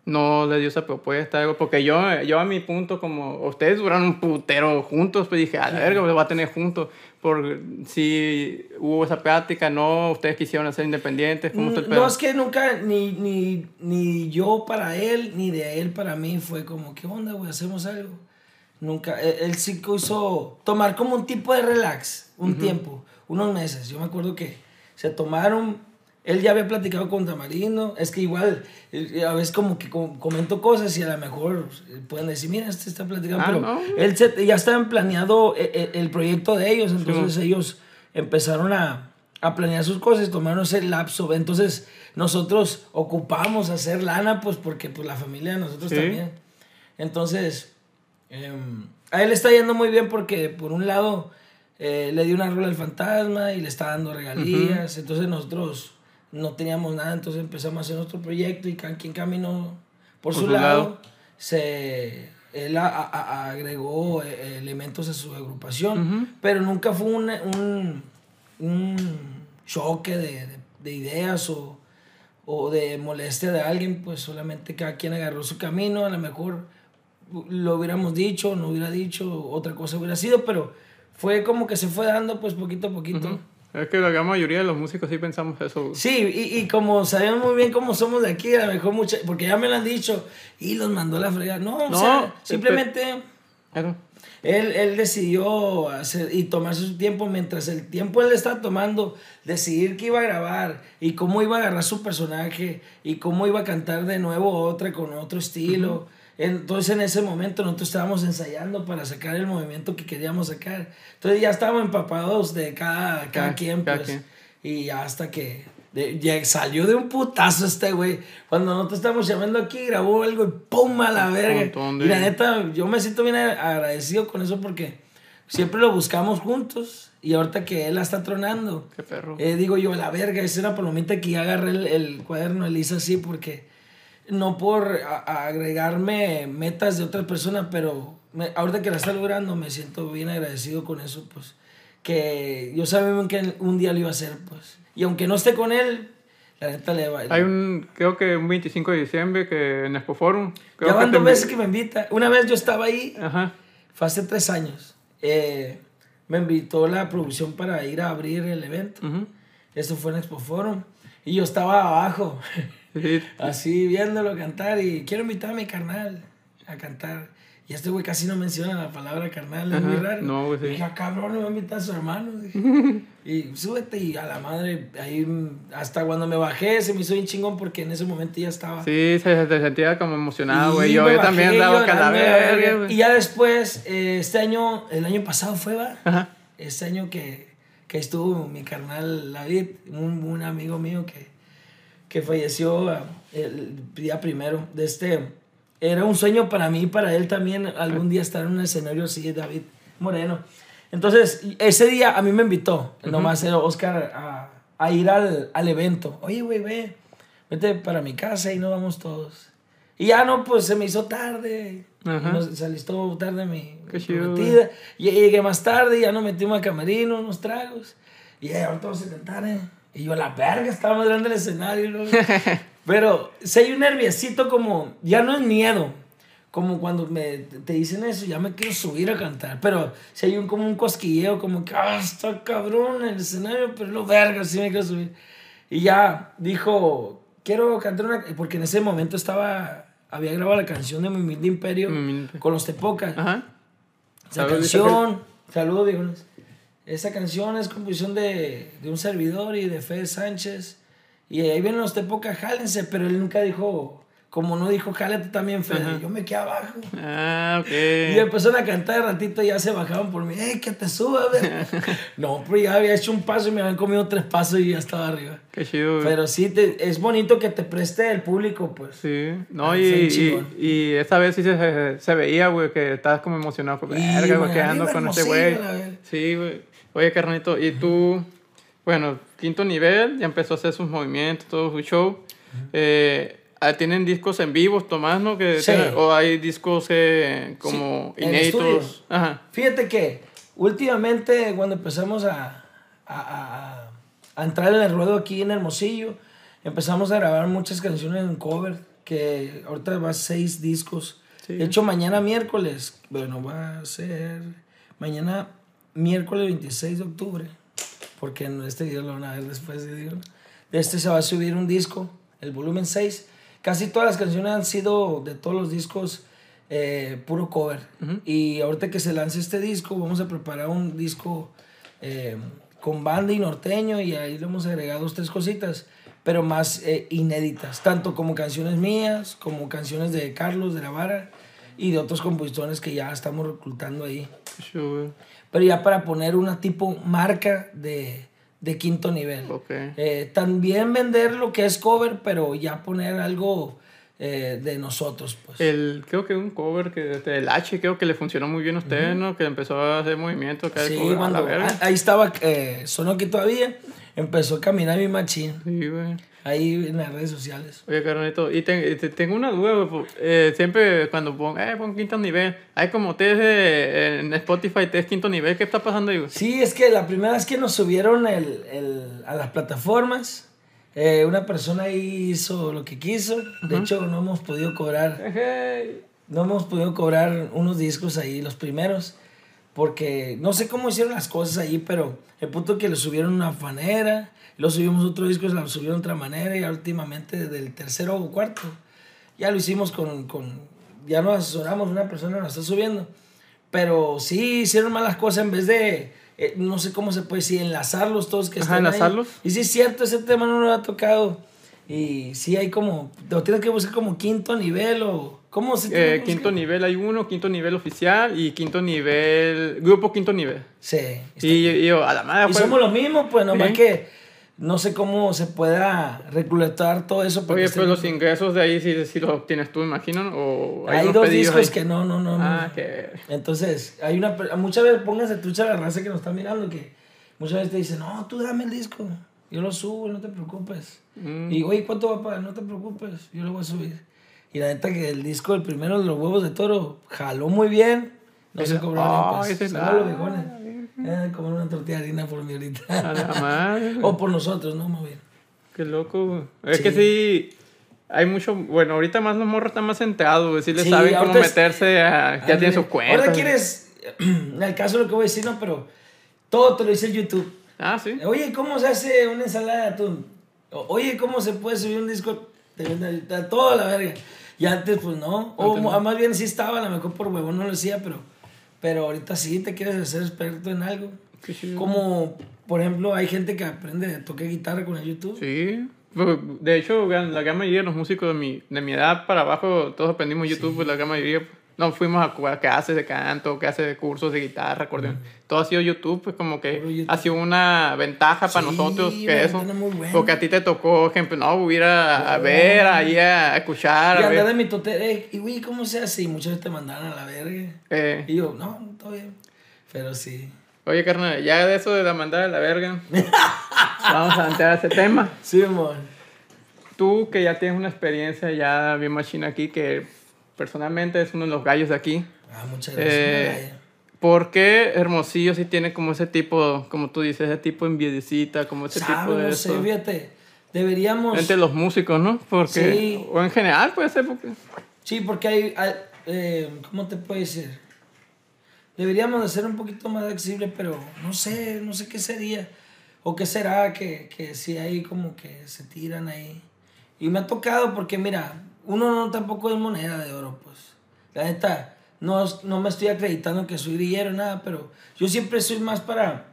No le dio esa propuesta, algo, porque yo, yo a mi punto, como ustedes duraron un putero juntos, pues dije, a la verga, lo voy a tener juntos, por si hubo esa práctica, no, ustedes quisieron ser independientes, ¿cómo está el pedo? No, es que nunca, ni, ni, ni yo para él, ni de él para mí, fue como, ¿qué onda, güey? ¿Hacemos algo? Nunca, él, él sí quiso tomar como un tipo de relax, un tiempo, unos meses. Yo me acuerdo que se tomaron, él ya había platicado con Tamarindo, es que igual, eh, a veces como que com- comento cosas y a lo mejor eh, pueden decir, mira, este está platicando, Ah, pero no. él se- ya estaban planeado eh, el proyecto de ellos, entonces ellos empezaron a, a planear sus cosas, tomaron ese lapso. Entonces, nosotros ocupamos hacer lana, pues porque pues, la familia de nosotros Sí. también. Entonces, em, a él le está yendo muy bien porque, por un lado, eh, le dio una rola al fantasma y le está dando regalías. Entonces nosotros no teníamos nada, entonces empezamos a hacer nuestro proyecto y cada quien caminó por, su, lado. Se, él agregó eh, elementos a su agrupación, pero nunca fue un, un, un choque de, de, ideas o, o, de molestia de alguien, pues solamente cada quien agarró su camino, a lo mejor lo hubiéramos dicho, no hubiera dicho, otra cosa hubiera sido, pero fue como que se fue dando pues poquito a poquito. Es que la gran mayoría de los músicos sí pensamos eso. Sí, y, y como sabemos muy bien cómo somos de aquí, a lo mejor mucha, porque ya me lo han dicho, y los mandó a la fregada. No, o sea, simplemente él, él decidió hacer y tomarse su tiempo mientras el tiempo él estaba tomando, decidir qué iba a grabar y cómo iba a agarrar su personaje y cómo iba a cantar de nuevo otra con otro estilo. Entonces en ese momento nosotros estábamos ensayando para sacar el movimiento que queríamos sacar. Entonces ya estábamos empapados de cada, cada, quien, pues. Y hasta que salió de un putazo este güey. Cuando nosotros estábamos llamando aquí, grabó algo y ¡pum! a la verga. Y la neta, yo me siento bien agradecido con eso porque siempre lo buscamos juntos. Y ahorita que él la está tronando. Qué perro. Eh, digo yo, a la verga, esa era palomita que ya agarré el, el cuaderno, él hizo así porque no por agregarme metas de otras personas, pero ahorita que la está logrando me siento bien agradecido con eso, pues, que yo sabía que un día lo iba a hacer, pues, y aunque no esté con él, la neta le va. Hay un, creo que un 25 de diciembre que en Expo Forum. ya van dos veces que me invita. Una vez yo estaba ahí, Ajá. fue hace tres años. Eh, me invitó la producción para ir a abrir el evento. Eso fue en Expo Forum. Y yo estaba abajo. Así viéndolo cantar y quiero invitar a mi carnal a cantar. Y este güey casi no menciona la palabra carnal, es muy raro. No, güey, sí. Dije, ah, cabrón, me va a invitar a su hermano. y súbete y a la madre, ahí hasta cuando me bajé se me hizo bien chingón porque en ese momento ya estaba. Sí, se, sentía como emocionado, güey. Yo, yo también daba calavera. Y ya después, eh, este año, el año pasado fue, va. Ajá. Este año que, que estuvo mi carnal David, un, un amigo mío que que falleció ah, el día primero de este. Era un sueño para mí y para él también algún día estar en un escenario así, David Moreno. Entonces, ese día a mí me invitó, nomás era Oscar, a, a ir al, al, evento. Oye, güey, ve, vete para mi casa y nos vamos todos. Y ya no, pues se me hizo tarde. se alistó tarde mi prometida. Y llegué más tarde, y ya nos metimos a camerino, unos tragos. Y ya ahorita vamos a cantar, ¿eh? Y yo, la verga, estaba más grande el escenario. ¿no? Pero si hay un nerviosito como, ya no es miedo, como cuando me, te dicen eso, ya me quiero subir a cantar. Pero si hay un, como un cosquilleo, como que, ah, está cabrón el escenario, pero lo verga, sí me quiero subir. Y ya dijo, quiero cantar una, porque en ese momento estaba, había grabado la canción de Mi Humilde Imperio con los Tepocas. Ajá. Esa canción, saludos, viejones. Esa canción es composición de, de un servidor y de Fede Sánchez. Y ahí vienen los Tepoca, jálense, pero él nunca dijo, como no dijo, jálate también, Fede. Yo me quedé abajo. Ah, ok. Y empezaron a cantar ratito y ya se bajaban por mí. ¡Eh, que te suba! no, pero ya había hecho un paso y me habían comido tres pasos y ya estaba arriba. Qué chido, Pero sí, te, es bonito que te preste el público, pues. Sí. No, ah, y, y, y, esta vez sí se, se, veía, güey, que estabas como emocionado. Como, verga, güey, quedando con este güey. Sí, güey. Oye, carnito, y tú, bueno, quinto nivel, ya empezó a hacer sus movimientos, todo su show. Eh, ¿Tienen discos en vivo, Tomás, no? Que sí. ¿O hay discos eh, como inéditos? Ajá. Fíjate que últimamente cuando empezamos a, a, a, entrar en el ruedo aquí en Hermosillo, empezamos a grabar muchas canciones en cover, que ahorita va seis discos. De hecho, mañana miércoles, bueno, va a ser mañana miércoles 26 de octubre, porque en este video lo van a ver después de, de este se va a subir un disco, el volumen 6. Casi todas las canciones han sido de todos los discos eh, puro cover. Y ahorita que se lance este disco, vamos a preparar un disco eh, con banda y norteño y ahí le hemos agregado dos, tres cositas, pero más eh, inéditas, tanto como canciones mías, como canciones de Carlos de la Vara y de otros compositores que ya estamos reclutando ahí. Pero ya para poner una tipo marca de, de quinto nivel. Eh, también vender lo que es cover, pero ya poner algo eh, de nosotros, pues. El, creo que un cover que del H, creo que le funcionó muy bien a usted, ¿no? Que empezó a hacer movimiento. Cada Sí, a cuando, ah, ahí estaba, eh, sonó aquí todavía, empezó a caminar mi machín, Sí, güey. Ahí en las redes sociales. Oye, carnalito, y te- y te- tengo una duda, po- eh, siempre cuando pongo, eh, pon quinto nivel, hay como test de- en Spotify, test quinto nivel, ¿qué está pasando ahí? Sí, es que la primera vez que nos subieron el, el- a las plataformas, eh, una persona ahí hizo lo que quiso. De hecho, no hemos podido cobrar, no hemos podido cobrar unos discos ahí, los primeros, porque no sé cómo hicieron las cosas ahí, pero el punto que lo subieron una manera, lo subimos otro disco, lo subieron de otra manera, y últimamente del tercero o cuarto, ya lo hicimos con, con ya nos asesoramos, una persona nos está subiendo. Pero sí hicieron malas cosas en vez de, eh, no sé cómo se puede decir, enlazarlos todos que Ajá, están ahí. enlazarlos. Y sí es cierto, ese tema no lo ha tocado. Y sí hay como, lo tienes que buscar como quinto nivel o... ¿Cómo se Eh, quinto nivel hay uno, quinto nivel oficial y quinto nivel, grupo quinto nivel. Sí. Y, y yo, a la madre, Y pues, somos lo mismo, pues nomás Sí. que no sé cómo se pueda recolectar todo eso. Oye, este- pues los ingresos de ahí sí, sí los obtienes tú, imagino, ¿no? o hay dos discos ahí? que no, no, no. no. Ah, que... Entonces, hay una. Muchas veces pónganse trucha a la raza que nos está mirando que muchas veces te dicen, no, tú dame el disco. Yo lo subo, no te preocupes. Mm. Y, oye, ¿cuánto va a pagar? No te preocupes, yo lo voy a subir. Y la neta que el disco, el primero de los huevos de toro, jaló muy bien. No Ese- se cobró peso. ese- Saludos, ah, viejones. Eh, comer una tortilla de harina por mí A ahorita. la madre, o por nosotros, no, más bien. Qué loco. Es Sí. que sí, hay mucho, bueno, ahorita más los morros están más centrados, güey. Sí le Sí, saben cómo es- meterse a... Ya tienen sus cuentas. Ahora quieres, en el caso de lo que voy a decir, no, pero todo te lo dice el YouTube. Ah, sí. Oye, ¿cómo se hace una ensalada de atún? Oye, ¿cómo se puede subir un disco? Te venden toda la verga. Y antes, pues no. O no. más bien sí estaba, a lo mejor por huevón no lo decía, pero, pero ahorita sí te quieres hacer experto en algo. Como, por ejemplo, hay gente que aprende a tocar guitarra con el YouTube. Sí. Pues, De hecho, la gran mayoría de los músicos de mi, de mi edad para abajo, todos aprendimos YouTube, pues la gran mayoría. Pues, No fuimos a cu- a clases de canto, clases de cursos de guitarra, acordeón. Todo ha sido YouTube, pues como que YouTube. ha sido una ventaja para Sí, nosotros que eso. buena. Porque a ti te tocó, ejemplo, no, ir a, a ver, ahí a escuchar, Y a andar de mi tote, eh, y güey, ¿cómo se hace? Y muchas veces te mandaron a la verga. Eh, Y yo, no, todo bien. Pero sí. Oye, carnal, ya de eso de la mandada de la verga, vamos a entrar a ese tema. Sí, amor. Tú que ya tienes una experiencia ya bien machina aquí, que personalmente es uno de los gallos de aquí. Ah, muchas gracias. Eh, Malaya. ¿Por qué Hermosillo sí tiene como ese tipo, como tú dices, ese tipo de envidiecita, como ese tipo Sabe, de no eso? sé, fíjate. Deberíamos. Entre los músicos, ¿no? Porque, Sí. o en general puede ser porque... Sí, porque hay. hay, eh, ¿Cómo te puedo decir? Deberíamos de ser un poquito más accesible, pero no sé, no sé qué sería. O qué será que, que si hay como que se tiran ahí. Y me ha tocado porque, mira, uno no tampoco es moneda de oro, pues. La neta, no, no me estoy acreditando que soy grillero, nada, pero yo siempre soy más para,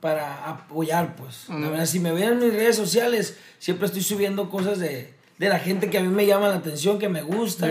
para apoyar, pues. La verdad, si me ven en mis redes sociales, siempre estoy subiendo cosas de, de la gente que a mí me llama la atención, que me gusta,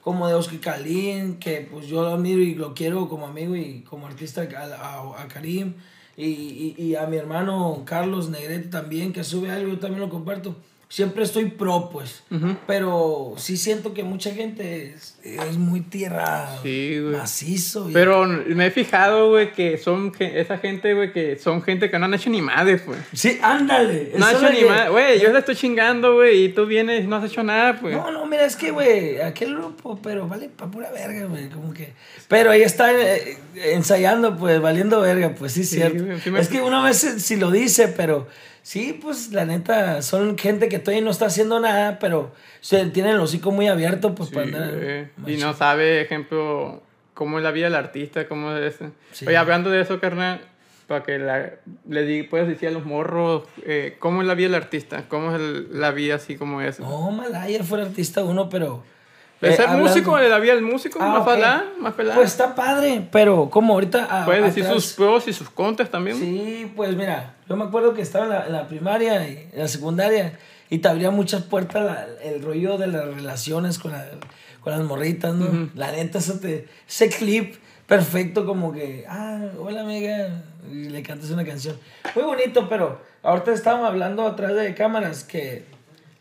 como de Oscar Kalin, que pues yo lo admiro y lo quiero como amigo y como artista a, a- a Karim. Y, y, y a mi hermano Carlos Negrete también, que sube algo, yo también lo comparto. Siempre estoy pro, pues. Pero sí siento que mucha gente es, es muy tierra Sí, güey. macizo. y- Pero me he fijado, güey, que son esa gente, güey, que son gente que no han hecho ni madres, pues. Sí, ándale. No han hecho ni madres. Güey, yo le estoy chingando, güey, y tú vienes y no has hecho nada, pues. No, no, mira, es que, güey, aquel grupo, pero vale pa' pura verga, güey, como que... Pero ahí está eh, ensayando, pues, valiendo verga, pues, sí, Sí, cierto. güey, sí me- Es que una vez sí lo dice, pero sí, pues, la neta, son gente que todavía no está haciendo nada, pero se tienen el hocico muy abierto, pues, Sí, para andar... Y no sabe, ejemplo, cómo es la vida del artista, cómo es eso. Sí. Oye, hablando de eso, carnal, para que la, le di, puedes decir a los morros, eh, ¿cómo es la vida del artista? ¿Cómo es el- la vida así como es? No, Malaya fue artista uno, pero... ¿Es eh, ser hablando- músico? ¿La vida del músico? Ah, ¿Más ok. pelada? ¿Más pelada? Pues está padre, pero como ahorita... a- Puedes decir sus pros y sus contras también. Sí, pues mira, yo me acuerdo que estaba en la, en la primaria y en la secundaria y te abría muchas puertas la- el rollo de las relaciones con, la- con las morritas, ¿no? La neta, eso te- ese clip perfecto como que, ah, hola amiga, y le cantas una canción. Muy bonito, pero ahorita estábamos hablando atrás de cámaras que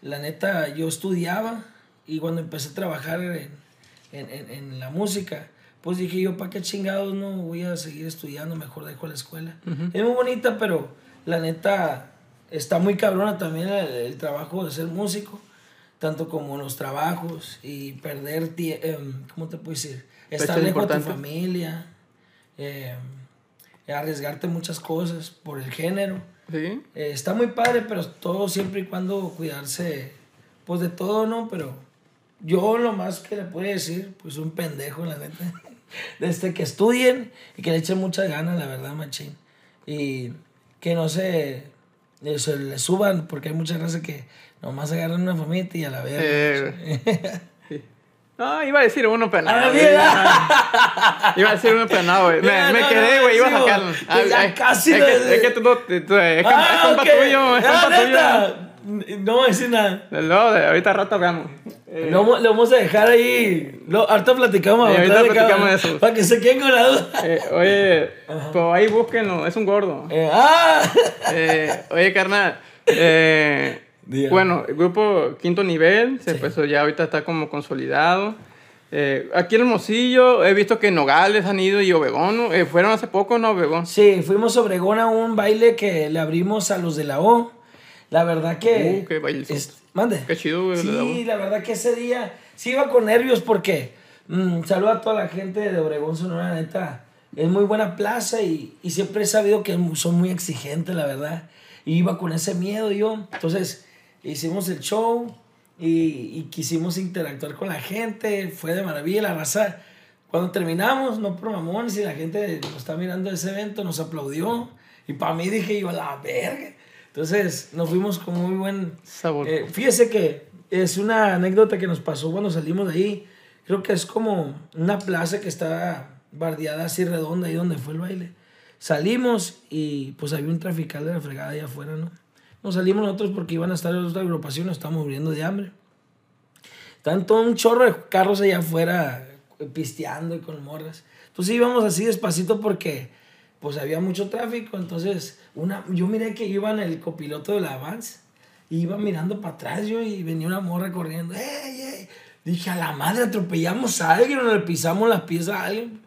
la neta yo estudiaba y cuando empecé a trabajar en, en, en, en la música, pues dije yo, ¿para qué chingados no voy a seguir estudiando? Mejor dejo la escuela. Es muy bonita, pero la neta está muy cabrona también el, el trabajo de ser músico, tanto como los trabajos y perder tiempo, ¿cómo te puedo decir? Estar lejos de tu familia, eh, arriesgarte muchas cosas por el género. Sí. Eh, está muy padre, pero todo siempre y cuando cuidarse, pues de todo, ¿no? Pero yo lo más que le puedo decir, pues un pendejo, la neta. Desde que estudien y que le echen muchas ganas, la verdad, machín. Y que no se, se le suban, porque hay muchas veces que nomás agarran una famita y a la vez. Eh, Sí. No, iba a decir uno penado. A la güey. vida. Iba a decir uno penado, güey. Me, me no, quedé, no, güey. Iba a sacarlo. Ah, ya ay, casi es, lo- es que tú, no- tú- es, es Ah, compa tuyo. Es Ah, compa tuyo. No decir nada. No, de ahorita rato hablamos. Eh, Lo, vamos- lo vamos a dejar ahí. Lo, ahorita platicamos. Sí, ahorita platicamos de eso. Para que se queden con la duda. eh, oye, pues ahí búsquenlo. Es un gordo. Eh, ¡Ah! Eh, oye, carnal. Eh, bueno, el grupo quinto nivel, se Sí. empezó ya ahorita está como consolidado. Eh, aquí en Hermosillo he visto que Nogales han ido y Obregón. Eh, fueron hace poco, ¿no? Obregón. Sí, fuimos a Obregón a un baile que le abrimos a los de la O. La verdad que. Uh, qué es- Mande. Qué chido, güey, Sí, la la verdad que ese día sí iba con nervios porque. mm, saludo a toda la gente de Obregón, Sonora, neta. Es muy buena plaza y, y siempre he sabido que son muy exigentes, la verdad. Y iba con ese miedo yo. Entonces, hicimos el show y, y quisimos interactuar con la gente. Fue de maravilla la raza. Cuando terminamos, no por mamones, y la gente nos está mirando ese evento, nos aplaudió. Y para mí dije yo, la verga. Entonces, nos fuimos con muy buen Sabor. eh, fíjese que es una anécdota que nos pasó cuando salimos de ahí. Creo que es como una plaza que está bardeada así redonda ahí donde fue el baile. Salimos y pues había un trafical de la fregada allá afuera, ¿no? Nos salimos nosotros porque iban a estar las otras agrupaciones, estábamos muriendo de hambre. Estaban todo un chorro de carros allá afuera pisteando y con morras. Entonces íbamos así despacito porque pues había mucho tráfico. Entonces una, yo miré que iba en el copiloto de la Vans y iba mirando para atrás yo y venía una morra corriendo. ¡Ey, ey! Dije, a la madre, atropellamos a alguien o le pisamos las piezas a alguien.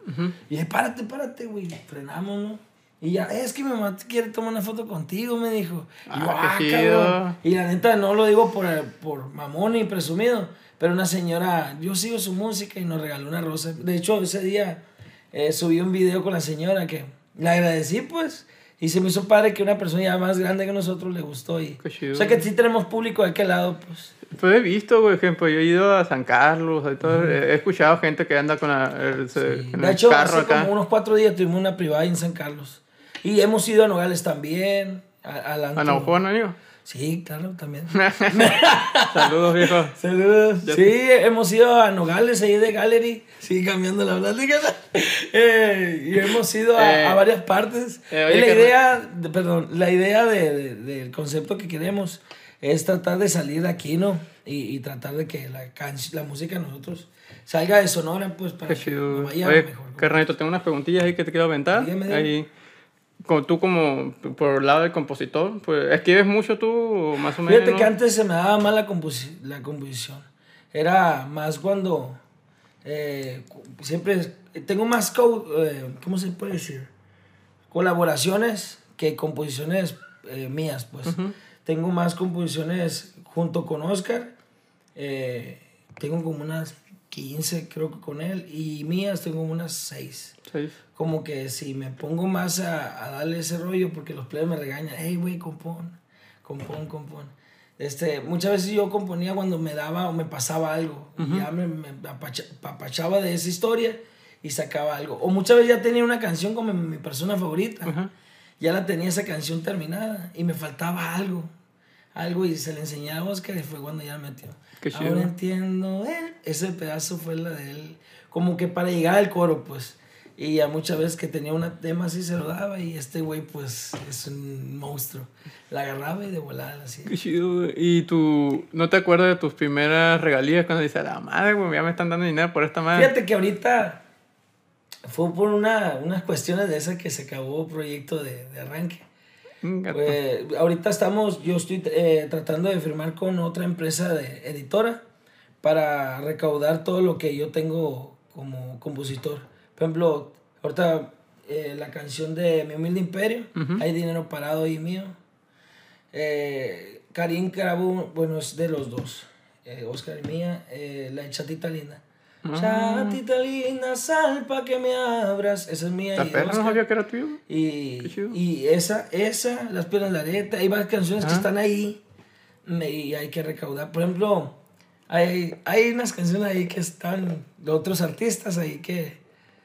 Y dije, párate, párate, güey. Frenamos, ¿no? Y ya, es que mi mamá quiere tomar una foto contigo, me dijo. Y yo, Ah, ah, cabrón". Y la neta, no lo digo por, por mamón ni presumido, pero una señora, yo sigo su música y nos regaló una rosa. De hecho, ese día eh, subí un video con la señora que le agradecí, pues. Y se me hizo padre que una persona ya más grande que nosotros le gustó. Y, o sea que sí tenemos público de aquel lado, pues. Pues he visto, por ejemplo, yo he ido a San Carlos, todo, he escuchado gente que anda con la, el, Sí. en De el hecho, carro hace acá. como unos cuatro días tuvimos una privada en San Carlos. Y hemos ido a Nogales también. A, ¿A. Naujoa, amigo? Sí, claro, también. Saludos, viejo. Saludos. Sí, hemos ido a Nogales, ahí de Gallery. Sí, cambiando la plática. Eh, y hemos ido a, Eh, a varias partes. eh, oye, la idea, de- perdón, la idea de, de- del concepto que queremos es tratar de salir de aquí, ¿no? Y, y tratar de que la, canc- la música de nosotros salga de Sonora, pues, para Qué que vaya Oye, mejor. carnalito, tengo unas preguntillas ahí que te quiero aventar. Dígame, dígame. Ahí, tú como por el lado del compositor, pues ¿escribes mucho tú o más o menos? Fíjate que antes se me daba mal la, composi- la composición. Era más cuando eh, siempre tengo más, eh, ¿cómo se puede decir? Colaboraciones que composiciones eh, mías, pues. Tengo más composiciones junto con Oscar. eh, tengo como unas 15, creo que con él. Y mías tengo unas 6 Sí. como que si me pongo más a, a darle ese rollo porque los players me regañan, hey, güey, compón, compón, compón. Este, muchas veces yo componía cuando me daba o me pasaba algo. Y ya me, me apacha- apapachaba de esa historia y sacaba algo. O muchas veces ya tenía una canción como mi, mi persona favorita. Ajá. Ya la tenía esa canción terminada y me faltaba algo. Algo y se le enseñé a Oscar y fue cuando ya me metió. Qué chido. Ahora entiendo él. Ese pedazo fue la de él. Como que para llegar al coro, pues. Y a muchas veces que tenía un tema así se lo daba y este güey pues es un monstruo. La agarraba y de volada así. Qué chido. ¿Y tú no te acuerdas de tus primeras regalías cuando dices, la madre, güey, ya me están dando dinero por esta madre? Fíjate que ahorita fue por una, unas cuestiones de esas que se acabó el proyecto de, de arranque. Eh, ahorita estamos, yo estoy eh, tratando de firmar con otra empresa de editora, para recaudar todo lo que yo tengo como compositor. Por ejemplo, ahorita eh, la canción de Mi Humilde Imperio, hay dinero parado ahí mío. Eh, Karim grabó, bueno, es de los dos, Oscar y mía, la Chatita Linda. Ah. Chatita linda, sal pa' que me abras. Esa es mía. La perra no sabía que era tuyo. Y, y esa, esa, Las Piernas de Areta, hay varias canciones que Ajá. están ahí y hay que recaudar. Por ejemplo, hay, hay unas canciones ahí que están de otros artistas ahí que,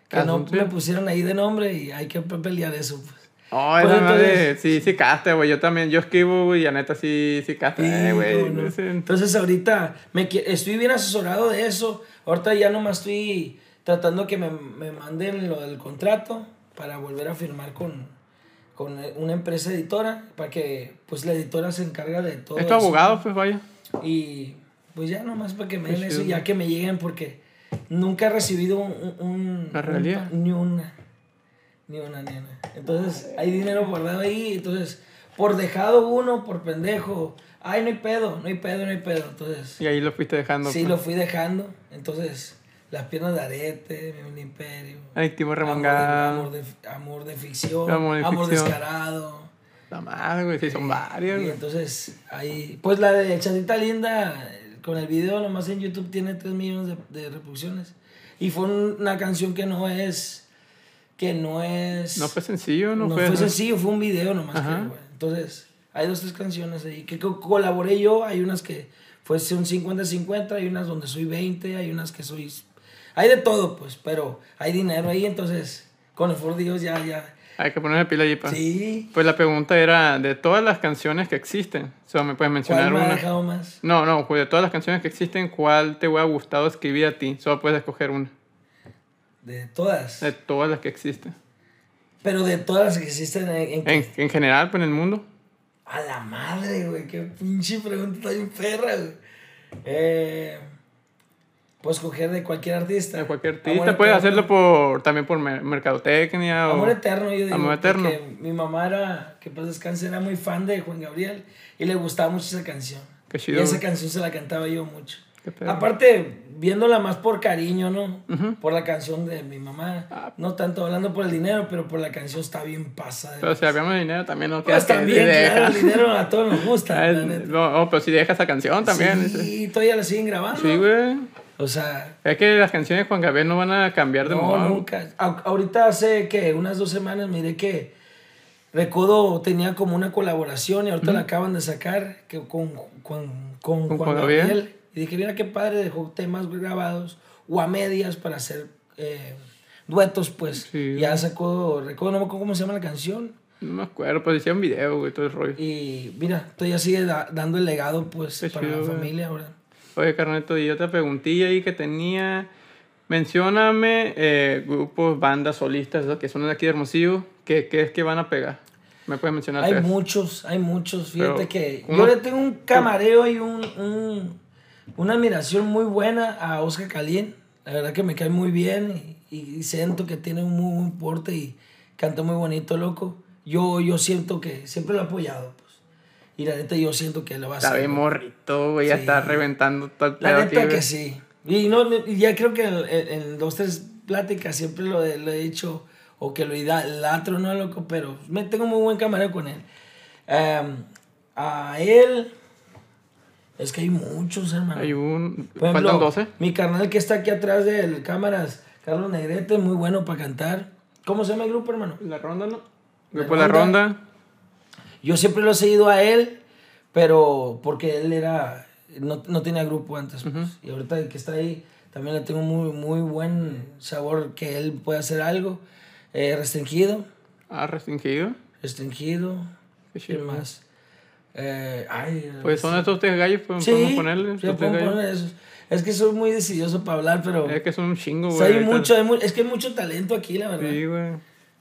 que Ah, no ¿son me pusieron ahí de nombre y hay que pe- pelear eso. Pues. Oh, Pues esa madre, entonces- sí, sí casta, güey. Yo también, yo escribo, güey, y la neta sí, sí casta, eh, güey. Sí, no, Entonces ahorita me, estoy bien asesorado de eso. Ahorita ya nomás estoy tratando que me, me manden lo del contrato para volver a firmar con, con una empresa editora para que pues la editora se encarga de todo Es tu abogado, pues vaya. Y pues ya nomás para que me den eso, ya que me lleguen porque nunca he recibido un... un- ¿La un- realidad? ni una. Ni una, ni una. Entonces hay dinero guardado ahí, entonces por dejado uno, por pendejo, ay, no hay pedo, no hay pedo, no hay pedo. Entonces Y ahí lo fuiste dejando. sí pues. lo fui dejando, entonces las piernas de arete, mi Mini imperio. Ay, Timo Amor de, amor, de, amor de ficción, Amor de amor ficción. descarado. La madre, güey, sí, son varias, Y güey. entonces ahí, pues la de Chatita Linda, con el video nomás en YouTube tiene 3 millones de, de reproducciones. Y fue una canción que no es, que no es... No fue sencillo, no, no fue. fue sencillo, fue un video nomás. Creo, güey. Entonces, hay dos, tres canciones ahí que co- colaboré yo, hay unas que fue un 50-50, hay unas donde soy 20, hay unas que soy... Hay de todo, pues, pero hay dinero ahí, entonces, con el favor de Dios ya, ya... Hay que ponerle pila allí, pa. Sí. Pues la pregunta era, de todas las canciones que existen, solo me puedes mencionar ¿Cuál me ha una. más? No, no, pues de todas las canciones que existen, ¿cuál te hubiera gustado escribir a ti? Solo puedes escoger una. De todas. De todas las que existen. Pero de todas las que existen en... en- En, en general, pues en el mundo. A la madre, güey. Qué pinche pregunta bien perra, güey. Eh, puedes coger de cualquier artista. De cualquier Amor artista. Puedes Eterno. hacerlo por, también por mer- mercadotecnia o... Amor Eterno, yo digo. Amor Eterno. Mi mamá era, que pues descanse, era muy fan de Juan Gabriel y le gustaba mucho esa canción. Qué Y chido. esa canción se la cantaba yo mucho. Aparte, viéndola más por cariño, ¿no? Por la canción de mi mamá. Ah. No tanto hablando por el dinero, pero por la canción está bien pasada. Pero si hablamos de dinero, también no Pues que también, claro, el dinero a todos nos gusta. Ah. No, oh, pero si dejas esa canción también. Sí, todavía la siguen grabando. Sí, güey. O sea, Es que las canciones de Juan Gabriel no van a cambiar de no, moda. nunca. A- ahorita hace que unas dos semanas miré que Recodo tenía como una colaboración y ahorita la acaban de sacar que con, con, con, ¿Con Juan Juan Gabriel. Gabriel? Y dije, mira qué padre, dejó temas grabados o a medias para hacer eh, duetos, pues. Sí. Ya sacó Recodo, no me acuerdo cómo se llama la canción. No me acuerdo, pues hicieron video, güey, todo el rollo. Y mira, todavía sigue da- dando el legado, pues, Qué para chido, la güey. familia ahora. Oye, carneto, y otra preguntilla ahí que tenía. Mencióname eh, grupos, bandas, solistas, que son de aquí de Hermosillo, que crees que van a pegar. ¿Me puedes mencionar Hay tres? muchos, hay muchos. Fíjate Pero, que uno- yo le tengo un camareo y un, un- una admiración muy buena a Oscar Calín. La verdad que me cae muy bien y, y siento que tiene un muy buen porte y canta muy bonito, loco. Yo, yo siento que siempre lo he apoyado, pues. Y la neta yo siento que lo va a Está hacer. bien morrito, güey, ya Sí. está reventando todo el La neta que güey. sí. Y no, ya creo que en, en- dos, tres pláticas siempre lo, he- lo he dicho, o que lo idolatro, ¿no, loco? Pero me tengo muy buen camarero con él. Em, a él, es que hay muchos, hermano. Hay un... Por ejemplo, Faltan 12. Mi carnal que está aquí atrás del cámaras, Carlos Negrete, muy bueno para cantar. ¿Cómo se llama el grupo, hermano? La ronda, ¿no? Grupo La Ronda. Ronda. Yo siempre lo he seguido a él, pero porque él era no, no tenía grupo antes. pues. Y ahorita que está ahí, también le tengo muy, muy buen sabor que él puede hacer algo. Eh, restringido, Ah, restringido. restringido. Qué ¿Quién chido. más? Eh, ay, Pues son estos tres gallos, pues, sí, podemos ponerle. sí, estos tres gallos. poner. Es que soy muy decidioso para hablar, pero Es que son un chingo, o güey. sea, hay mucho, hay mu- es que hay mucho talento aquí, la verdad. Sí, güey.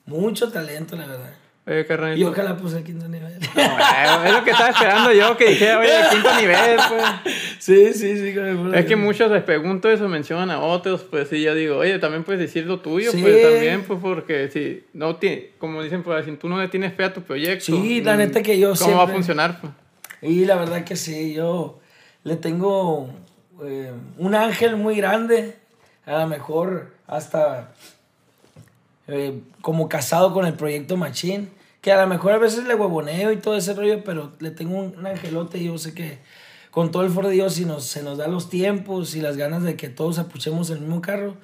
Mucho talento, la verdad. Oye, carnalito. Y ojalá pues el quinto nivel. No, es lo que estaba esperando yo, que dije, oye, quinto nivel, pues. sí, sí, sí. con el Es que muchos les pregunto eso, mencionan a otros, pues sí, yo digo, oye, también puedes decir lo tuyo, Sí. pues también, pues porque si no tiene, como dicen, pues si tú no le tienes fe a tu proyecto. Sí, la mm, neta que yo ¿Cómo va a funcionar? Pues? Y la verdad que sí, yo le tengo eh, un ángel muy grande, a lo mejor hasta eh, como casado con el proyecto Machín, que a lo mejor a veces le huevoneo y todo ese rollo, pero le tengo un, angelote y yo sé que con todo el foro de Dios, si nos, se nos da los tiempos y las ganas de que todos apuchemos el mismo carro,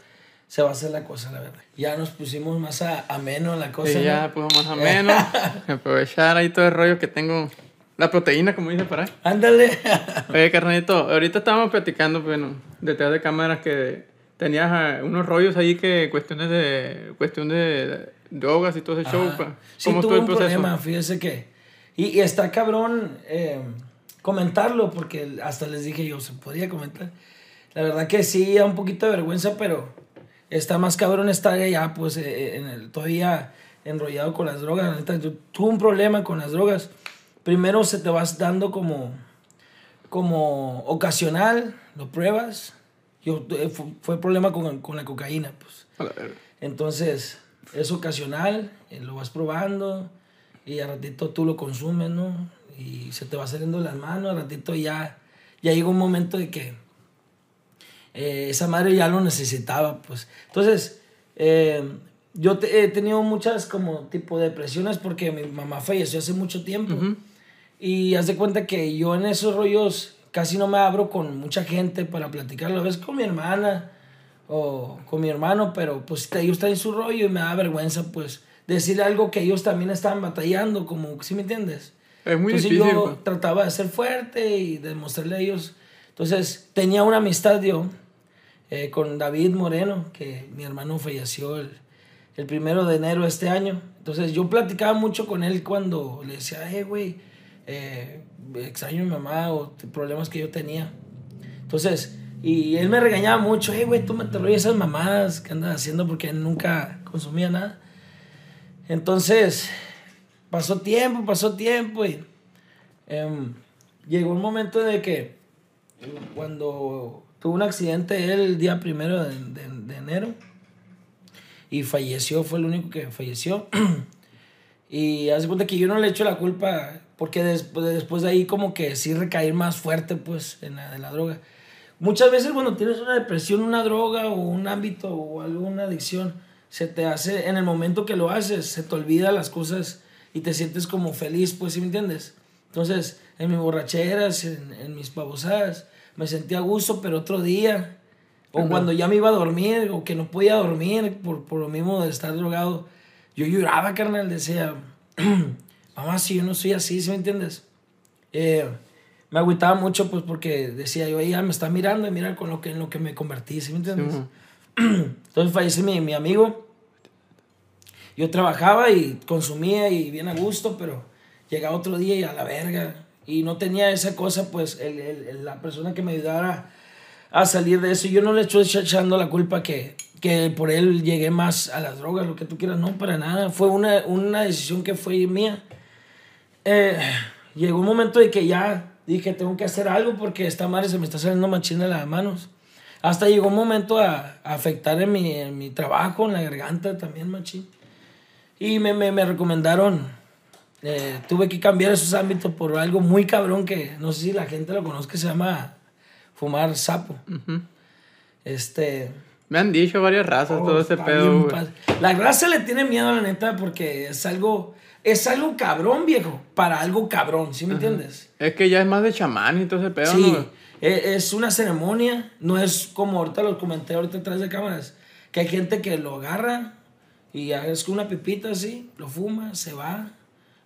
se va a hacer la cosa, la verdad. Ya nos pusimos más a, ameno la cosa. Sí, ya pues más ameno. aprovechar ahí todo el rollo que tengo. La proteína, como dice para. Ándale. Oye, carnalito, ahorita estábamos platicando, bueno, detrás de cámaras que tenías ah, unos rollos ahí que cuestiones de cuestión de drogas y todo ese show. ¿Cómo sí, tuvo un problema, fíjese que... Y, y está cabrón eh, comentarlo, porque hasta les dije yo, ¿se podía comentar? La verdad que sí, da un poquito de vergüenza, pero está más cabrón estar allá, pues, eh, en el, todavía enrollado con las drogas. yo tuve un problema con las drogas. Primero se te vas dando como, como ocasional, lo pruebas. Yo, eh, fue, fue problema con, con, la cocaína, pues. Entonces, es ocasional, eh, lo vas probando y a ratito tú lo consumes, ¿no? Y se te va saliendo las manos, a ratito ya, ya llega un momento de que eh, esa madre ya lo necesitaba, pues. Entonces, eh, yo he tenido muchas como tipo depresiones porque mi mamá falleció hace mucho tiempo. Y haz de cuenta que yo en esos rollos casi no me abro con mucha gente para platicar. A veces con mi hermana o con mi hermano, pero pues ellos traen su rollo y me da vergüenza pues decir algo que ellos también estaban batallando, como, ¿sí me entiendes? Es muy Entonces yo pues. trataba de ser fuerte y de mostrarle a ellos. Entonces tenía una amistad yo eh, con David Moreno, que mi hermano falleció el, el primero de enero de este año. Entonces yo platicaba mucho con él cuando le decía, hey, güey, eh, extraño a mi mamá o problemas que yo tenía. Entonces, y él me regañaba mucho, hey, güey, tú me te esas mamadas que andas haciendo porque nunca consumía nada. Entonces, pasó tiempo, pasó tiempo y em, llegó un momento de que cuando tuvo un accidente él el día primero de, de, enero y falleció, fue el único que falleció. y hace cuenta que yo no le echo la culpa porque después, después de ahí como que sí recaí más fuerte pues en la, en la droga. Muchas veces cuando tienes una depresión, una droga o un ámbito o alguna adicción, se te hace, en el momento que lo haces, se te olvida las cosas y te sientes como feliz, pues, ¿sí me entiendes? Entonces, en mis borracheras, en, en mis babosadas, me sentía a gusto, pero otro día, o cuando ya me iba a dormir, o que no podía dormir por, por lo mismo de estar drogado, yo lloraba, carnal, decía, mamá, si yo no soy así, ¿sí me entiendes? Eh, me agüitaba mucho, pues, porque decía yo, ella me está mirando y mira con lo que, en lo que me convertí, ¿sí me entiendes? Entonces falleció mi, mi amigo. Yo trabajaba y consumía y bien a gusto, pero llegaba otro día y a la verga. Y no tenía esa cosa, pues, el, el, la persona que me ayudara a salir de eso. Yo no le estoy echando la culpa que, que por él llegué más a las drogas, lo que tú quieras. No, para nada. Fue una, una decisión que fue mía. Eh, llegó un momento de que ya dije, tengo que hacer algo porque esta madre se me está saliendo machina de las manos. Hasta llegó un momento a, afectar en mi, en mi, trabajo, en la garganta también, machín. Y me, me, me recomendaron, eh, tuve que cambiar esos ámbitos por algo muy cabrón que no sé si la gente lo conozca, se llama fumar sapo. Este... Me han dicho varias razas, todo ese pedo. La raza le tiene miedo, la neta, porque es algo es algo cabrón, viejo, para algo cabrón, ¿sí me entiendes? Es que ya es más de chamán y todo ese pedo, sí, e, es una ceremonia, no es como ahorita lo comenté ahorita atrás de cámaras, que hay gente que lo agarra y es una pipita así, lo fuma, se va,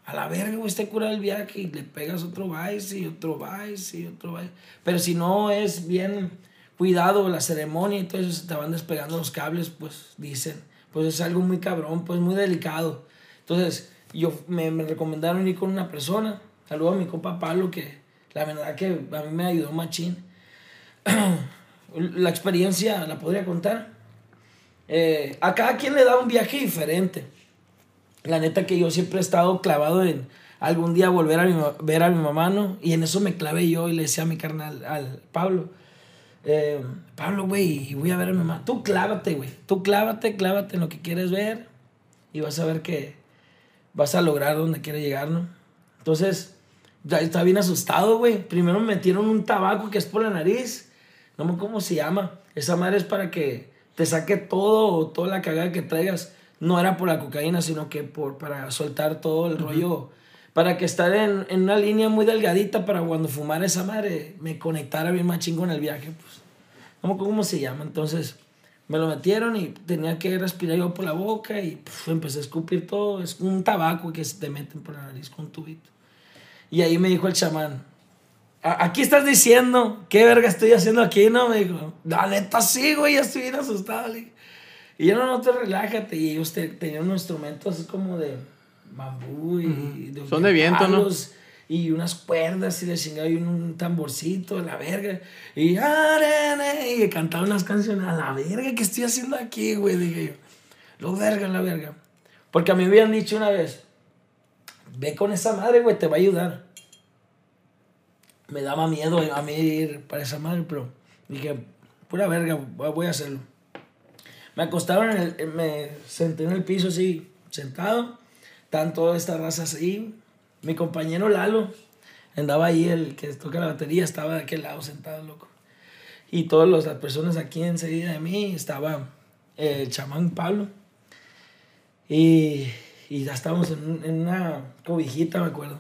a la verga, güey, está curado el viaje y le pegas otro vice y otro vice y otro vice. Pero si no es bien cuidado la ceremonia y todo eso, se te van despegando los cables, pues dicen, pues es algo muy cabrón, pues muy delicado. Entonces, yo me, me, recomendaron ir con una persona. Saludo a mi compa Pablo, que la verdad que a mí me ayudó machín. la experiencia la podría contar. Eh, a cada quien le da un viaje diferente. La neta que yo siempre he estado clavado en algún día volver a ver a mi mamá, ¿no? Y en eso me clavé yo y le decía a mi carnal, al Pablo, eh, Pablo, güey, voy a ver a mi mamá. Tú clávate, güey. Tú clávate, clávate en lo que quieres ver y vas a ver que vas a lograr donde quieres llegar, ¿no? Entonces, ya está bien asustado, güey. Primero me metieron un tabaco que es por la nariz. no me cómo se llama. Esa madre es para que te saque todo o toda la cagada que traigas. No era por la cocaína, sino que por, para soltar todo el rollo. Para que estar en, en, una línea muy delgadita para cuando fumara esa madre me conectara bien más chingo en el viaje. Pues. No me acuerdo cómo se llama. Entonces me lo metieron y tenía que respirar yo por la boca y empecé a escupir todo. Es un tabaco que se te meten por la nariz con un tubito. Y ahí me dijo el chamán, aquí estás diciendo, ¿qué verga estoy haciendo aquí? No, me dijo, la neta sí, güey, ya estoy bien asustado. Y yo no, no te relájate. Y ellos tenían unos instrumentos como de bambú y de Son de viento, ¿no? Y unas cuerdas y de chingado y un, tamborcito, la verga. Y, y cantaba unas canciones, la verga, ¿qué estoy haciendo aquí, güey? Dije yo, lo verga, la verga. Porque a mí me habían dicho una vez, ve con esa madre, güey, te va a ayudar me daba miedo a mí ir para esa madre, pero dije, pura verga, voy a hacerlo. Me acostaron, en el, me senté en el piso así, sentado, estaban todas estas razas ahí. Mi compañero Lalo andaba ahí, el que toca la batería, estaba de aquel lado sentado, loco. Y todas las personas aquí enseguida de mí, estaba el chamán Pablo. Y, y ya estábamos en, en una cobijita, me acuerdo.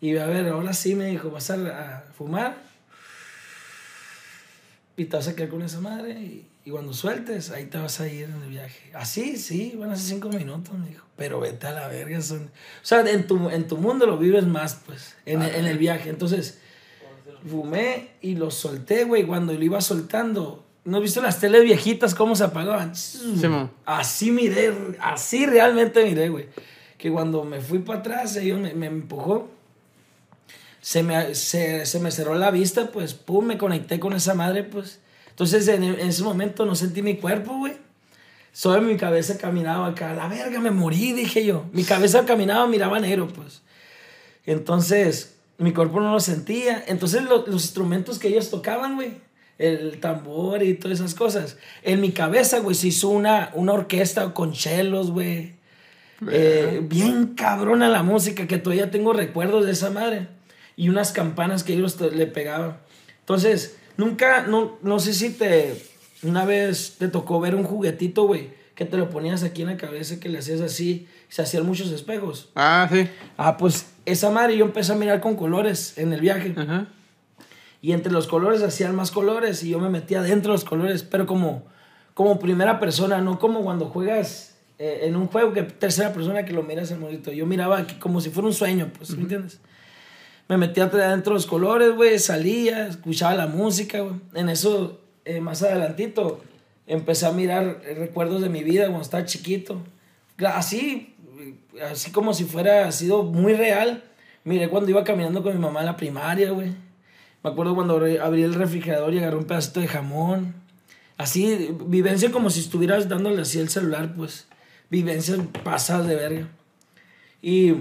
Y a ver, ahora sí me dijo, vas a, fumar y te vas a quedar con esa madre y, cuando sueltes, ahí te vas a ir en el viaje. Así, sí, van a ser cinco minutos, me dijo. Pero vete a la verga. Son... O sea, en tu, en tu mundo lo vives más, pues, en, en el viaje. Entonces, fumé y lo solté, güey. Cuando lo iba soltando, ¿no has visto las teles viejitas cómo se apagaban? así miré, así realmente miré, güey. Que cuando me fui para atrás, ellos me, me empujó se me, se, se me cerró la vista, pues, pum, me conecté con esa madre, pues. Entonces, en, en ese momento no sentí mi cuerpo, güey. Sobre mi cabeza caminaba acá, la verga, me morí, dije yo. Mi cabeza caminaba, miraba negro, pues. Entonces, mi cuerpo no lo sentía. Entonces, los instrumentos que ellos tocaban, güey, el tambor y todas esas cosas, en mi cabeza, güey, se hizo una, una orquesta con chelos, güey. Eh, bien cabrona la música, que todavía tengo recuerdos de esa madre y unas campanas que ellos le pegaban. Entonces, nunca, no, no sé si te, una vez te tocó ver un juguetito, güey, que te lo ponías aquí en la cabeza, que le hacías así, se hacían muchos espejos. Ah, sí. Ah, pues esa madre yo empecé a mirar con colores en el viaje. Y entre los colores hacían más colores y yo me metía dentro de los colores, pero como, como primera persona, no como cuando juegas eh, en un juego que tercera persona que lo miras el monito. Yo miraba aquí como si fuera un sueño, pues, ¿me entiendes? Me metía adentro de los colores, güey, salía, escuchaba la música, güey. En eso, eh, más adelantito, empecé a mirar recuerdos de mi vida cuando estaba chiquito. Así, así como si fuera sido muy real. Miré cuando iba caminando con mi mamá en la primaria, güey. Me acuerdo cuando abrí el refrigerador y agarré un pedacito de jamón. Así, vivencia como si estuvieras dándole así el celular, pues. Vivencias pasadas de verga. Y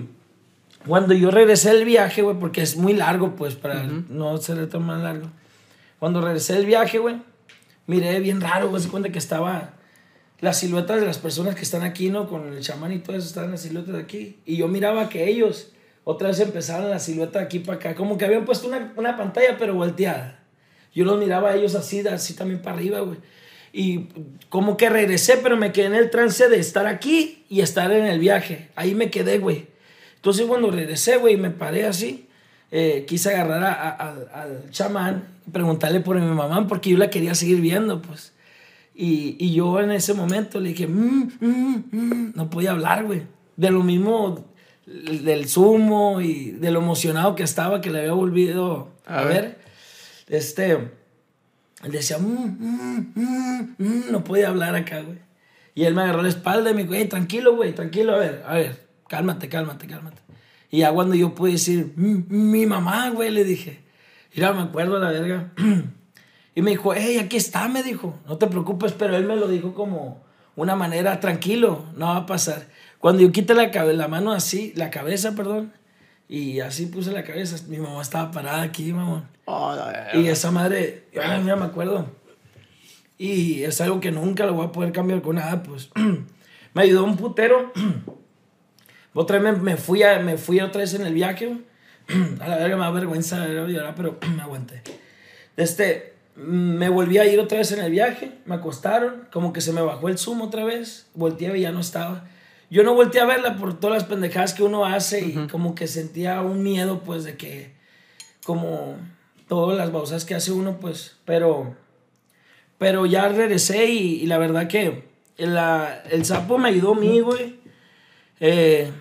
cuando yo regresé del viaje, güey, porque es muy largo, pues, para no ser tan más largo. Cuando regresé del viaje, güey, miré bien raro, güey, se cuenta que estaba las siluetas de las personas que están aquí, ¿no? Con el chamán y todo eso, estaban las siluetas de aquí. Y yo miraba que ellos otra vez empezaron la silueta de aquí para acá, como que habían puesto una, una pantalla, pero volteada. Yo los miraba a ellos así, así también para arriba, güey. Y como que regresé, pero me quedé en el trance de estar aquí y estar en el viaje. Ahí me quedé, güey. Entonces cuando regresé, güey, me paré así, eh, quise agarrar al chamán y preguntarle por mi mamá porque yo la quería seguir viendo, pues. Y, y yo en ese momento le dije, mm, mm, mm", no podía hablar, güey. De lo mismo del zumo y de lo emocionado que estaba que le había volvido a, ver. Este, él decía, no podía hablar acá, güey. Y él me agarró la espalda y me dijo, tranquilo, güey, tranquilo, a ver, a ver cálmate, cálmate, cálmate. Y ya cuando yo pude decir, mi mamá, güey, le dije, mira, me acuerdo la verga. Y me dijo, hey, aquí está, me dijo, no te preocupes, pero él me lo dijo como una manera, tranquilo, no va a pasar. Cuando yo quité la, la mano así, la cabeza, perdón, y así puse la cabeza, mi mamá estaba parada aquí, mamón. Oh, y esa madre, ya me acuerdo. Y es algo que nunca lo voy a poder cambiar con nada, pues. me ayudó un putero otra vez me, fui, a, me fui otra vez en el viaje, A la verga me da vergüenza pero me aguanté. Este, me volví a ir otra vez en el viaje, me acostaron, como que se me bajó el zumo otra vez, volteé y ya no estaba. Yo no volteé a verla por todas las pendejadas que uno hace y como que sentía un miedo, pues, de que, como todas las bausas que hace uno, pues, pero, pero ya regresé y, la verdad que la, el sapo me ayudó a mí, güey, eh,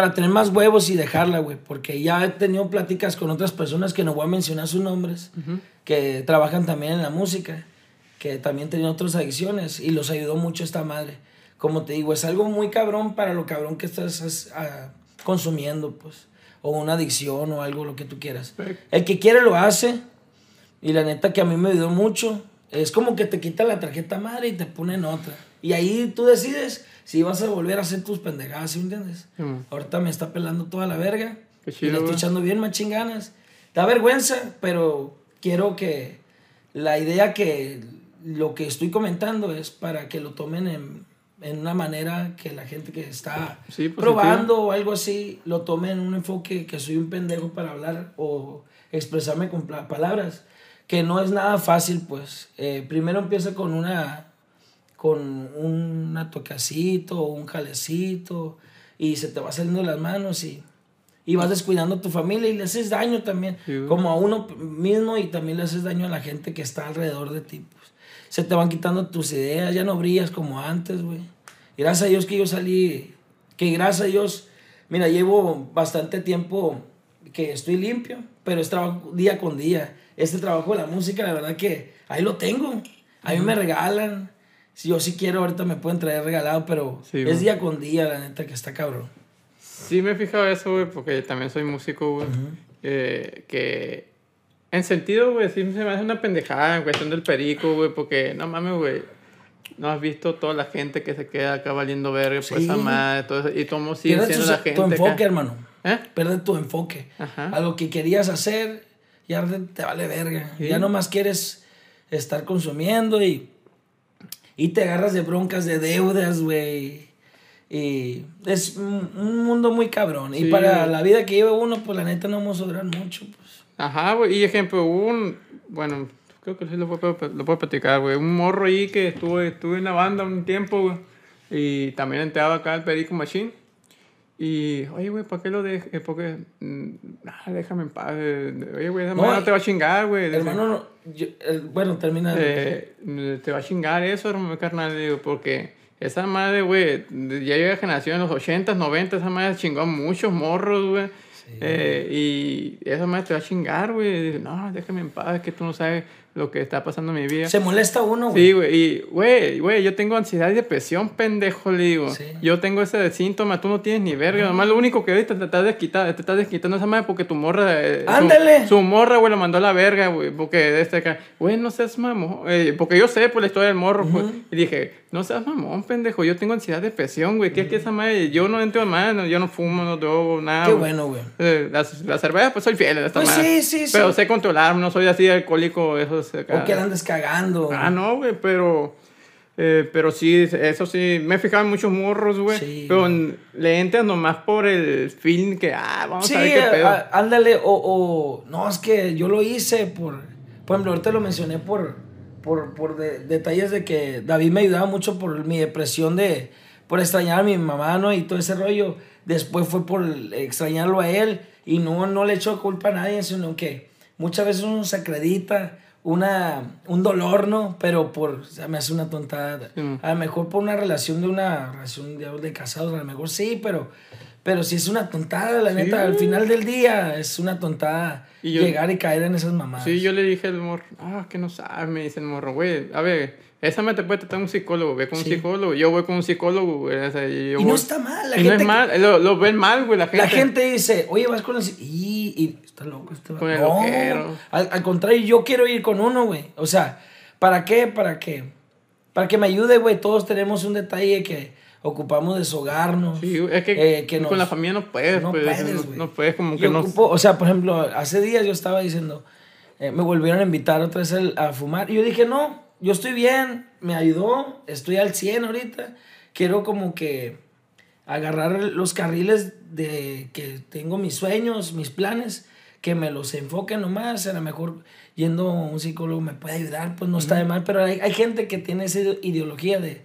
para tener más huevos y dejarla, güey, porque ya he tenido pláticas con otras personas que no voy a mencionar sus nombres, que trabajan también en la música, que también tenían otras adicciones y los ayudó mucho esta madre como te digo, es algo muy cabrón para lo cabrón que estás ah, consumiendo, pues. O una adicción o algo, lo que tú quieras. El que quiere lo hace. Y la neta que a mí me ayudó mucho. Es como que te quita la tarjeta madre y te ponen otra. Y ahí tú decides si vas a volver a hacer tus pendejadas, ¿sí me entiendes? Ahorita me está pelando toda la verga. y le estoy echando bien machín ganas. Da vergüenza, pero quiero que la idea que lo que estoy comentando es para que lo tomen en, en una manera que la gente que está probando o algo así lo tome en un enfoque que soy un pendejo para hablar o expresarme con palabras, que no es nada fácil, pues. Eh, primero empieza con una con un tocacito o un jalecito y se te va saliendo las manos y, y vas descuidando a tu familia y le haces daño también, como a uno mismo y también le haces daño a la gente que está alrededor de ti. Pues se te van quitando tus ideas, ya no brillas como antes, güey. Gracias a Dios que yo salí, que gracias a Dios, mira, llevo bastante tiempo que estoy limpio, pero es trabajo día con día. Este trabajo de la música, la verdad que ahí lo tengo. A mí me regalan. Si yo sí quiero, ahorita me pueden traer regalado, pero es día con día, la neta, que está cabrón. Sí, me he fijado eso, güey, porque también soy músico, güey. Eh, que en sentido, güey, sí se me hace una pendejada en cuestión del perico, güey, porque no mames, güey. No has visto toda la gente que se queda acá valiendo verga por esa madre, todo eso, y cómo sigue siendo la gente. Tu enfoque, hermano. ¿Eh? Pierde tu enfoque. Ajá. A lo que querías hacer, ya te vale verga. Ya nomás quieres estar consumiendo y, y te agarras de broncas, de deudas, güey. Y es un mundo muy cabrón. Y para la vida que lleva uno, pues la neta no vamos a durar mucho. Pues. Ajá, güey. Y ejemplo, un. Bueno, creo que sí lo puedo, lo puedo platicar, güey. Un morro ahí que estuve, estuve en la banda un tiempo, güey. Y también entraba acá al Perico Machine. Y, oye, güey, ¿para qué lo dejes? Porque, mm, ah, déjame en paz. Oye, güey, esa no, madre te va a chingar, güey. Hermano, no, bueno, termina. Eh, te va a chingar eso, hermano, carnal, digo, porque esa madre, güey, ya llega generación en los 80s, 90 esa madre chingó a muchos morros, güey. Eh, y esa madre te va a chingar, güey. No, déjame en paz, que tú no sabes lo que está pasando en mi vida. Se molesta uno, güey. Sí, güey. Y, güey, güey, yo tengo ansiedad y depresión, pendejo, le digo. Yo tengo ese síntoma, tú no tienes ni verga. Nomás lo único que ahorita te estás desquitando, te estás desquitando esa madre porque tu morra. Eh, ¡Ándale! Su, morra, güey, lo mandó a la verga, güey. Porque de este acá, güey, no seas mamón. Eh, porque yo sé por la historia del morro, pues. Y dije, no seas mamón, pendejo. Yo tengo ansiedad, depresión, güey. ¿Qué es que esa madre? Yo no entro más, yo no fumo, no drogo, nada. Qué bueno, güey. Eh, la, cerveza, pues soy fiel a esta pues Sí, sí, sí. Pero sé controlarme, no soy así alcohólico, eso es. O que andes cagando. Ah, no, güey, pero. Eh, pero sí, eso sí, me he fijado en muchos morros, güey. Sí, pero le entras nomás por el feeling que, ah, vamos a ver qué pedo. ándale, o, o, no, es que yo lo hice por, por ejemplo, ahorita lo mencioné por, por, por detalles de que David me ayudaba mucho por mi depresión de, por extrañar a mi mamá, ¿no? Y todo ese rollo. Después fue por extrañarlo a él y no, no le echo culpa a nadie, sino que muchas veces uno se acredita una, un dolor, ¿no? Pero por, o sea, me hace una tontada. A lo mejor por una relación de una relación de, de casados, a lo mejor sí, pero, pero si es una tontada, la neta, al final del día es una tontada llegar y caer en esas mamadas. Sí, yo le dije al morro, ah, que no sabes, me dice el morro, güey, a ver, esa me te puede tratar un psicólogo, ve con un psicólogo, yo voy con un psicólogo, güey. y no está mal, la y gente. No es mal, lo, lo, ven mal, güey, la gente. La gente dice, oye, vas con el y, y está loco este Con el no, al, al, contrario, yo quiero ir con uno, güey. O sea, ¿para qué? Para qué? Para que me ayude, güey. Todos tenemos un detalle que ocupamos deshogarnos. Sí, es que, eh, con la familia no puedes, no pues, puedes, no, no, puedes como que no. o sea, por ejemplo, hace días yo estaba diciendo, eh, me volvieron a invitar otra vez a fumar y yo dije, no, yo estoy bien, me ayudó, estoy al 100 ahorita. Quiero como que agarrar los carriles de que tengo mis sueños, mis planes, que me los enfoque nomás, a lo mejor yendo a un psicólogo me puede ayudar, pues no está de mal, pero hay, hay gente que tiene esa ideología de,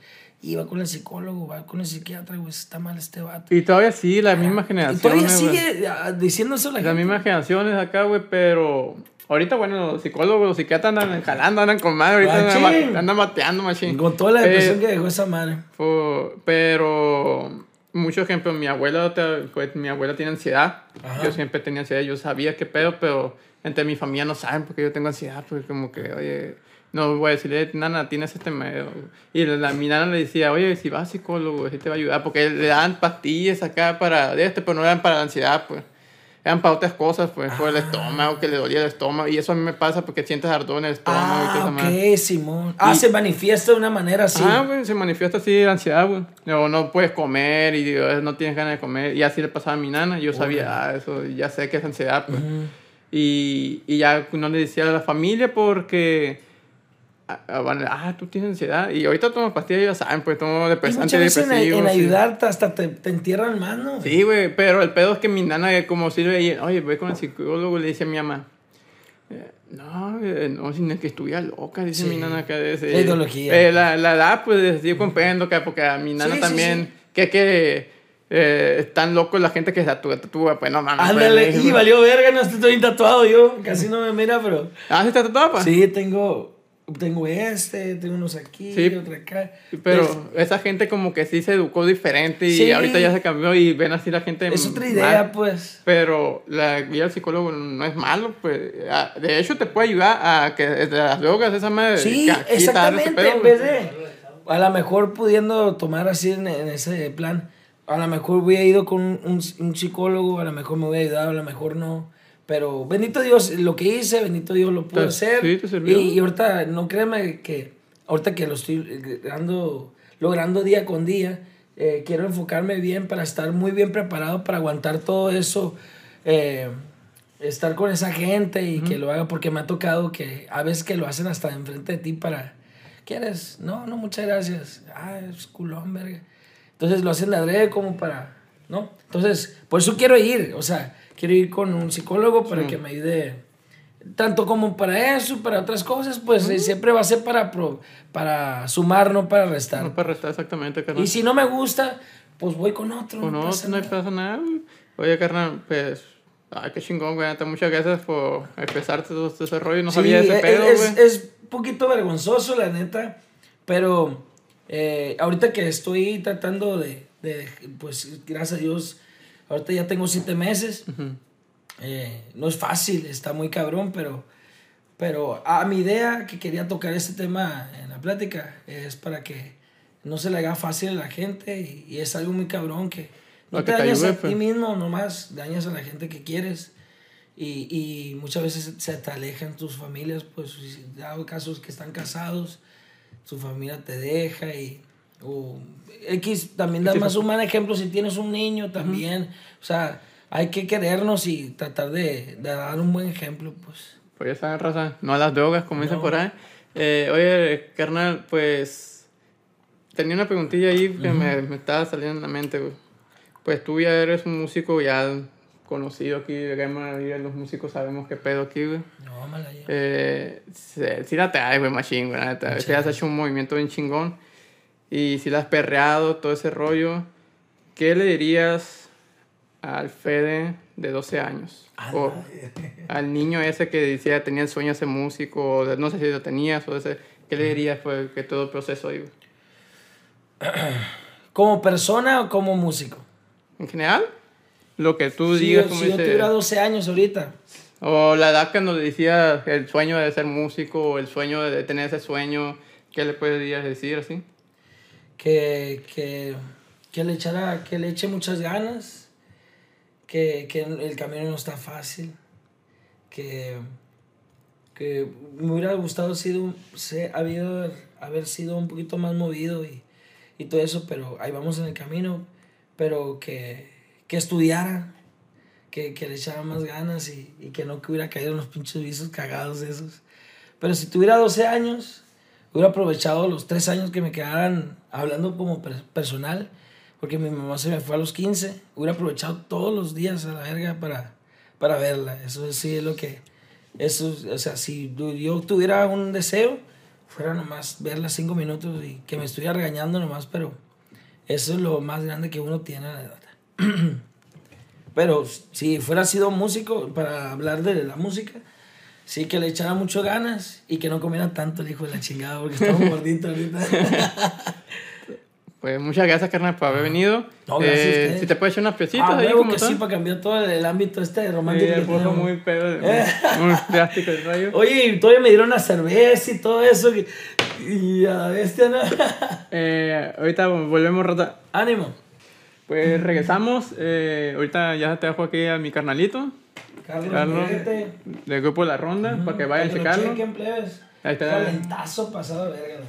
va con el psicólogo, va con el psiquiatra, güey, está mal este vato. Y todavía sí, las mismas generaciones. todavía sigue ah, diciendo eso la Las mismas generaciones acá, güey, pero ahorita, bueno, los psicólogos, los psiquiatras andan jalando, andan con madre, ahorita andan, andan, bateando, machín. Con toda la depresión que dejó esa madre. pero, mucho ejemplo, mi abuela, pues, mi abuela tiene ansiedad. Yo siempre tenía ansiedad, yo sabía qué pedo, pero entre mi familia no saben porque yo tengo ansiedad, porque como que, oye no voy a decirle, nana, tienes este medio. Y la, mi nana le decía, oye, si vas a psicólogo, si te va a ayudar. Porque le dan pastillas acá para este, pero no eran para la ansiedad, pues. Eran para otras cosas, pues, por el estómago, que le dolía el estómago. Y eso a mí me pasa porque sientes ardor en el estómago. Ah, y ok, Simón. Ah, se manifiesta de una manera así. Ah, güey, se manifiesta así la ansiedad, güey. O no puedes comer y no tienes ganas de comer. Y así le pasaba a mi nana. Yo sabía, ah, eso, ya sé que es ansiedad, pues. y, y ya no le decía a la familia porque Ah, ah, tú tienes ansiedad. Y ahorita tomo pastillas, ya saben, pues tomo depresantes depresivos. En, en ayudarte hasta te, te entierran mano. Sí, güey, pero el pedo es que mi nana, como sirve ahí, oye, voy con el psicólogo, le dice a mi mamá. Eh, no, eh, no, sin que estuviera loca, dice mi nana que es. ideología. Eh, la, la edad, pues yo comprendo que porque a mi nana también, que que eh, están locos la gente que se tatúa, pues no mames. Pues, Ándale, y valió verga, no estoy tatuado yo, casi no me mira, pero. Ah, ¿sí está tatuado, pues? Sí, tengo tengo este, tengo unos aquí, sí, otro acá. Pero esa gente como que sí se educó diferente y ahorita ya se cambió y ven así la gente. Es otra idea, pues. Pero la guía del psicólogo no es malo, pues. De hecho, te puede ayudar a que de las drogas, esa madre. Sí, exactamente. en vez de, a lo mejor pudiendo tomar así en, ese plan, a lo mejor voy a ido con un, un psicólogo, a lo mejor me voy a ayudar, a lo mejor no pero bendito Dios, lo que hice, bendito Dios lo pude hacer. Sí, te sirvió. Y, ahorita, no créeme que ahorita que lo estoy logrando, logrando día con día, eh, quiero enfocarme bien para estar muy bien preparado para aguantar todo eso. Eh, estar con esa gente y que lo haga porque me ha tocado que a veces que lo hacen hasta enfrente de ti para ¿quieres? No, no, muchas gracias. Ah, es culón, verga. Entonces lo hacen de adrede como para, ¿no? Entonces, por eso quiero ir, o sea, quiero ir con un psicólogo para que me ayude tanto como para eso, para otras cosas, pues siempre va a ser para, para sumar, no para restar. No para restar, exactamente, carnal. Y si no me gusta, pues voy con otro. Con no otro, no pasa nada. Oye, carnal, pues, ay, qué chingón, güey. Muchas gracias por empezarte todo este rollo. No sabía ese pedo, güey. Es, es un poquito vergonzoso, la neta, pero eh, ahorita que estoy tratando de, de, pues, gracias a Dios, Ahorita ya tengo siete meses. Eh, no es fácil, está muy cabrón, pero, pero a mi idea que quería tocar este tema en la plática es para que no se le haga fácil a la gente y, es algo muy cabrón que no te, dañas a ti pues. mismo, nomás dañas a la gente que quieres. Y, y, muchas veces se te alejan tus familias, pues, dado casos que están casados, su familia te deja y o X también da más un mal ejemplo si tienes un niño también. O sea, hay que querernos y tratar de, de, dar un buen ejemplo, pues. Pues ya saben, raza, no a las drogas, como dicen por ahí. Eh, oye, carnal, pues tenía una preguntilla ahí que me, me, estaba saliendo en la mente, güey. Pues tú ya eres un músico ya conocido aquí de los músicos sabemos qué pedo aquí, güey. No, mala ya. Eh, sí, la te hay, güey, machine, güey. Te has hecho un movimiento bien chingón y si la has perreado, todo ese rollo, ¿qué le dirías al Fede de 12 años? o al niño ese que decía tenía el sueño de ser músico, o no sé si lo tenías, o ese, ¿qué le dirías fue que todo el proceso ahí? ¿Como persona o como músico? En general, lo que tú digas. si yo tuviera 12 años ahorita. O la edad que nos decía el sueño de ser músico, o el sueño de tener ese sueño, ¿qué le podrías decir así? Que, que, que, le echara, que le eche muchas ganas, que, que el camino no está fácil, que, que me hubiera gustado sido, habido, haber sido un poquito más movido y, y todo eso, pero ahí vamos en el camino, pero que, que estudiara, que, que, le echara más ganas y, y, que no que hubiera caído en los pinches visos cagados esos. Pero si tuviera 12 años, hubiera aprovechado los tres años que me quedaran hablando como personal, porque mi mamá se me fue a los 15, hubiera aprovechado todos los días a la verga para, para verla. Eso sí es lo que... Eso, o sea, si yo tuviera un deseo, fuera nomás verla cinco minutos y que me estuviera regañando nomás, pero eso es lo más grande que uno tiene, la verdad. pero si fuera sido músico, para hablar de la música, sí que le echara mucho ganas y que no comiera tanto el hijo de la chingada, porque estamos gorditos ahorita. Pues muchas gracias, carnal, por haber venido. No, gracias eh, si te puedes echar unas piecitas ah, ahí, como que sí, para cambiar todo el, ámbito este romántico. Sí, muy pedo, muy drástico el rayo. Oye, y todavía me dieron una cerveza y todo eso. Y a la bestia, ¿no? eh, ahorita volvemos, Rota. Ánimo. Pues regresamos. Eh, ahorita ya te dejo aquí a mi carnalito. Carlos, Carlos del grupo La Ronda, para que vayan a checarlo. Ahí está. Calentazo pasado de verga,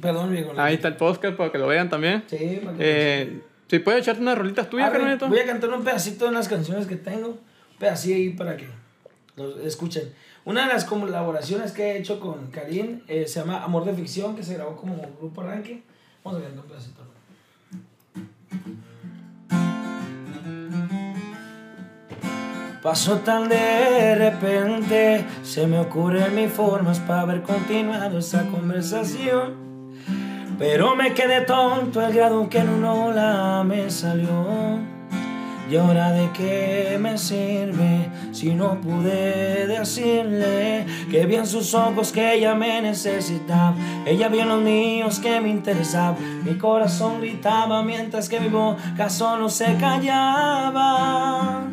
Perdón, viejo. Ahí está el podcast para que lo vean también. Sí, para que eh, Si puedes echarte unas rolitas tuyas, carnalito. Voy a cantar un pedacito de unas canciones que tengo. Un pedacito ahí para que lo escuchen. Una de las colaboraciones que he hecho con Karim eh, se llama Amor de Ficción, que se grabó como grupo arranque. Vamos a cantar un pedacito. Pasó tan de repente, se me ocurren mis formas para haber continuado esa conversación. Pero me quedé tonto al grado que en una ola me salió. Y ahora de qué me sirve si no pude decirle que vi en sus ojos que ella me necesitaba, ella vio en los míos que me interesaba, mi corazón gritaba mientras que mi boca solo se callaba.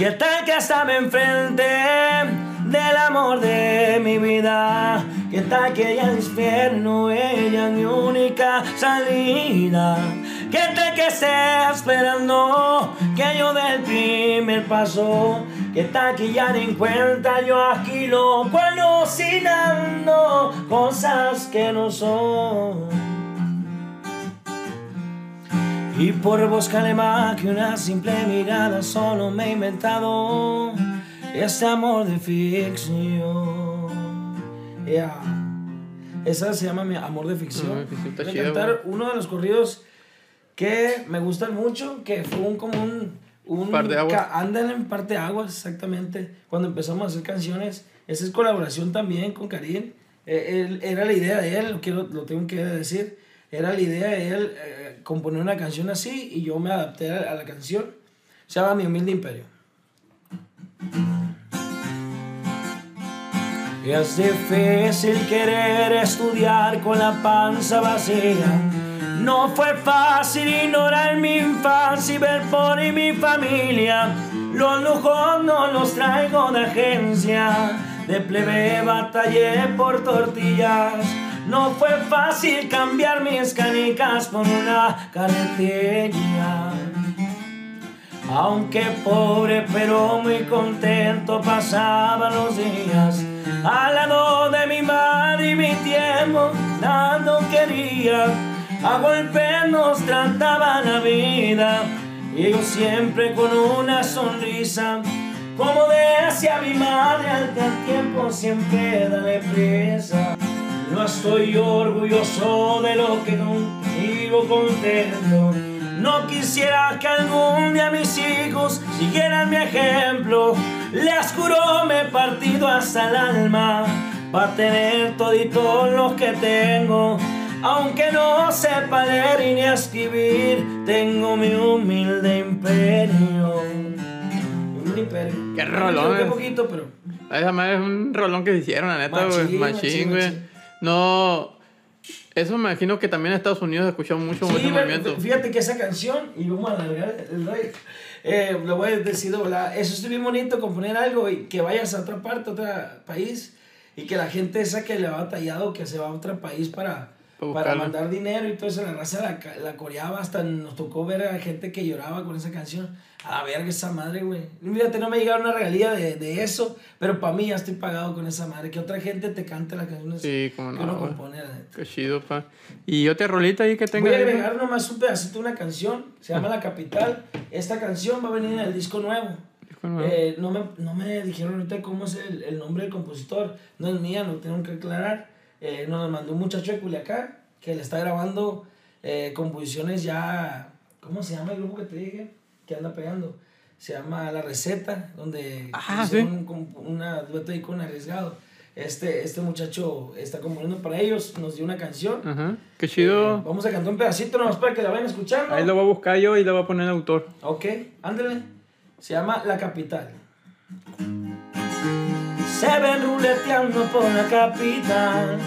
¿Qué tal que estaba enfrente del amor de mi vida? ¿Qué tal que ella es infierno, ella mi única salida? ¿Qué tal que esté esperando que yo dé el primer paso? ¿Qué tal que ya ni cuenta yo aquí lo alucinando cosas que no son? Y por buscarle más que una simple mirada solo me he inventado este amor de ficción. Yeah. Esa se llama mi amor de ficción. Voy a cantar uno de los corridos que me gustan mucho, que fue un como un... un par de aguas. Andan en parte de aguas, exactamente. Cuando empezamos a hacer canciones, esa es colaboración también con Karim. Eh, era la idea de él, lo, lo tengo que decir era la idea de él eh, componer una canción así y yo me adapté a, la canción. Se llama Mi Humilde Imperio. Es difícil querer estudiar con la panza vacía. No fue fácil ignorar mi infancia y ver por mi familia. Los lujos no los traigo de agencia. De plebe batallé por tortillas no fue fácil cambiar mis canicas por una carretilla. Aunque pobre pero muy contento pasaban los días al lado de mi madre y mi tiempo dando quería. A golpe nos trataba la vida y yo siempre con una sonrisa. Como decía mi madre, al tiempo siempre dale prisa. No estoy orgulloso de lo que contigo contento. No quisiera que algún día mis hijos siguieran mi ejemplo. Les juro me he partido hasta el alma para tener todito lo que tengo. Aunque no sepa leer ni escribir, tengo mi humilde imperio. humilde imperio. Qué rolón. Qué poquito, pero. Esa madre es un rolón que se hicieron, la neta, güey. Machín, güey. No. Eso me imagino que también en Estados Unidos he escuchado mucho sí, ese movimiento. Fíjate que esa canción, y vamos a alargar el rey, eh, lo voy a decir, eso es bien bonito, componer algo y que vayas a otra parte, a otro país, y que la gente esa que le ha batallado, que se va a otro país para, para mandar dinero y todo eso, la raza la, la coreaba, hasta nos tocó ver a gente que lloraba con esa canción. A la verga esa madre, güey. Fíjate, no me llegaron una regalía de, de eso, pero para mí ya estoy pagado con esa madre. Que otra gente te cante la canción sí, como no, uno compone. Qué chido, pa. ¿Y otra rolita ahí que tenga? Voy a agregar nomás un pedacito de una canción, se llama La Capital. Esta canción va a venir en el disco nuevo. Eh, no, me, no me dijeron ahorita cómo es el, el, nombre del compositor. No es mía, lo tengo que aclarar. Eh, nos mandó un muchacho de Culiacán que le está grabando eh, composiciones ya. ¿Cómo se llama el grupo que te dije? que anda pegando. se llama La Receta, donde Ah, hicieron sí. un- una dueto ahí con Arriesgado. Este, este muchacho está componiendo para ellos, nos dio una canción. Ajá. Qué chido. Eh, vamos a cantar un pedacito nomás para que la vayan escuchando. Ahí lo voy a buscar yo y lo voy a poner autor. Ok, ándale. Se llama La Capital. Se ven ruleteando por la capital.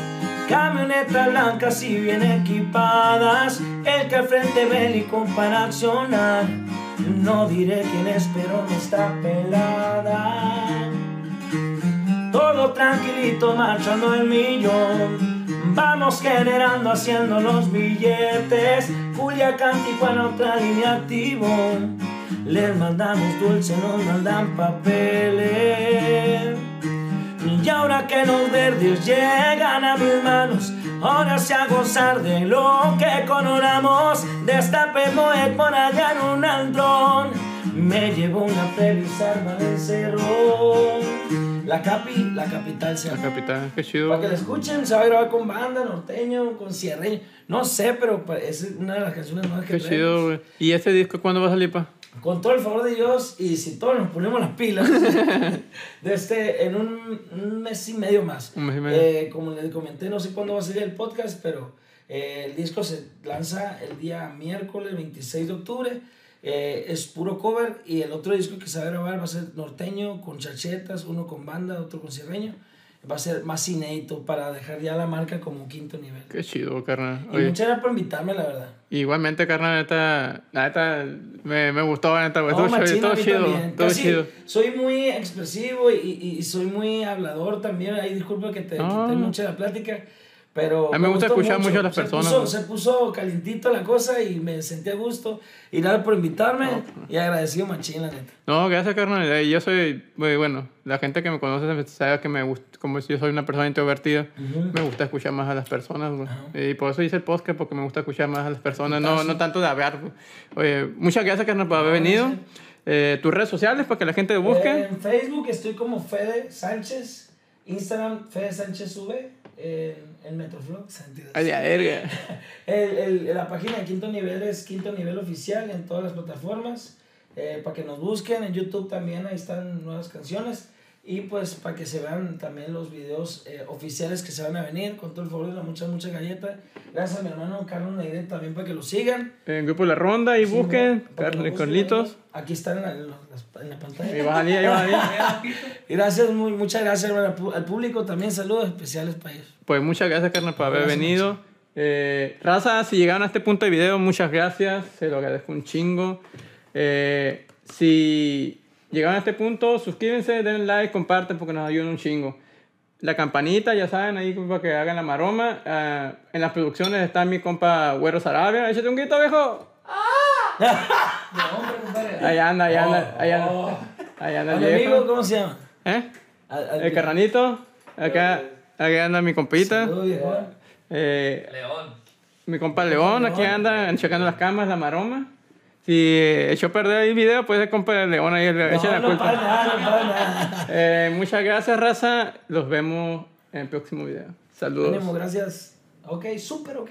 Camionetas blancas y bien equipadas. El que al frente bélico para accionar. No diré quién es, pero no está pelada. Todo tranquilito marchando el millón. Vamos generando, haciendo los billetes. Culiacán, Tijuana, otra línea activo. Les mandamos dulce, nos mandan papeles. Y ahora que los verdes llegan a mis manos, ahora se a gozar de lo que coronamos. Destapemos el por allá en un andrón. Me llevó una feliz arma del cerro. La capi, la capital se La capital, qué chido. Para que la escuchen, se va a grabar con banda, norteño, con cierreño. No sé, pero pa- es una de las canciones más que Qué traemos. chido, güey. ¿Y ese disco cuándo va a salir, pa? Con todo el favor de Dios y si todos nos ponemos las pilas, de este, en un, un mes y medio más. Un mes y medio. Eh, como les comenté, no sé cuándo va a salir el podcast, pero eh, el disco se lanza el día miércoles 26 de octubre. Eh, es puro cover y el otro disco que se va a grabar va a ser norteño con chachetas, uno con banda, otro con cierreño. Va a ser más inédito para dejar ya la marca como quinto nivel. Qué chido, carnal. Y Oye, muchas gracias por invitarme, la verdad. igualmente, carnal, neta, neta, me, me gustó, neta, güey. No, Todo, chido, todo mí chido, también. todo Casi chido. Soy muy expresivo y, y, y soy muy hablador también. Ahí disculpa que te No. quité mucho la plática. Pero A mí me gusta escuchar mucho a las Se personas, puso- ¿no? Se puso calientito la cosa y me sentí a gusto. Y nada por invitarme. Y agradecido machín, la neta. No, gracias, carnal. Eh, Yo soy, muy bueno, la gente que me conoce sabe que me gusta, como si yo soy una persona introvertida, me gusta escuchar más a las personas, güey. Y por eso hice el podcast, porque me gusta escuchar más a las personas, no, no tanto de hablar. Oye, muchas gracias, carnal, por haber venido. Eh, tus redes sociales para que la gente te busque. Eh, en Facebook estoy como Fede Sánchez. Instagram, Fede Sánchez V. En, en. Ay, la verga. El, el- la página de Quinto Nivel es Quinto Nivel Oficial en todas las plataformas. eh, para que nos busquen en YouTube también, ahí están nuevas canciones. Y pues para que se vean también los videos eh, oficiales que se van a venir. Con todo el favor de la mucha, mucha galleta. Gracias a mi hermano Carlos Neire también para que lo sigan. En grupo La Ronda y Sí, busquen, Carlos Carlitos. ahí. Aquí están en la, en la- en la pantalla. Ahí va ahí va a salir. Y Gracias, muy, muchas gracias hermano, al público. También saludos especiales para ellos. Pues muchas gracias, carnal, por haber Gracias, venido. Eh, raza, si llegaron a este punto de video, muchas gracias. Se lo agradezco un chingo. Eh, si llegaron a este punto, suscríbanse, denle like, comparten porque nos ayudan un chingo. La campanita, ya saben, ahí para que hagan la maroma. Ah, en las producciones está mi compa Güero Sarabia. Échate un grito, viejo. Ahí anda, ahí anda, ahí anda. Ahí anda el mi amigo, viejo. ¿cómo se llama? ¿Eh? Al- al- El carranito. Acá, acá anda mi compita. Eh, León. mi compa León, aquí anda checando las camas, la maroma. Si eh, echó a perder el video, pues el compa León ahí le echa la culpa. Eh, muchas gracias, raza. Los vemos en el próximo video. Saludos. Ánimo, gracias. Ok, súper ok.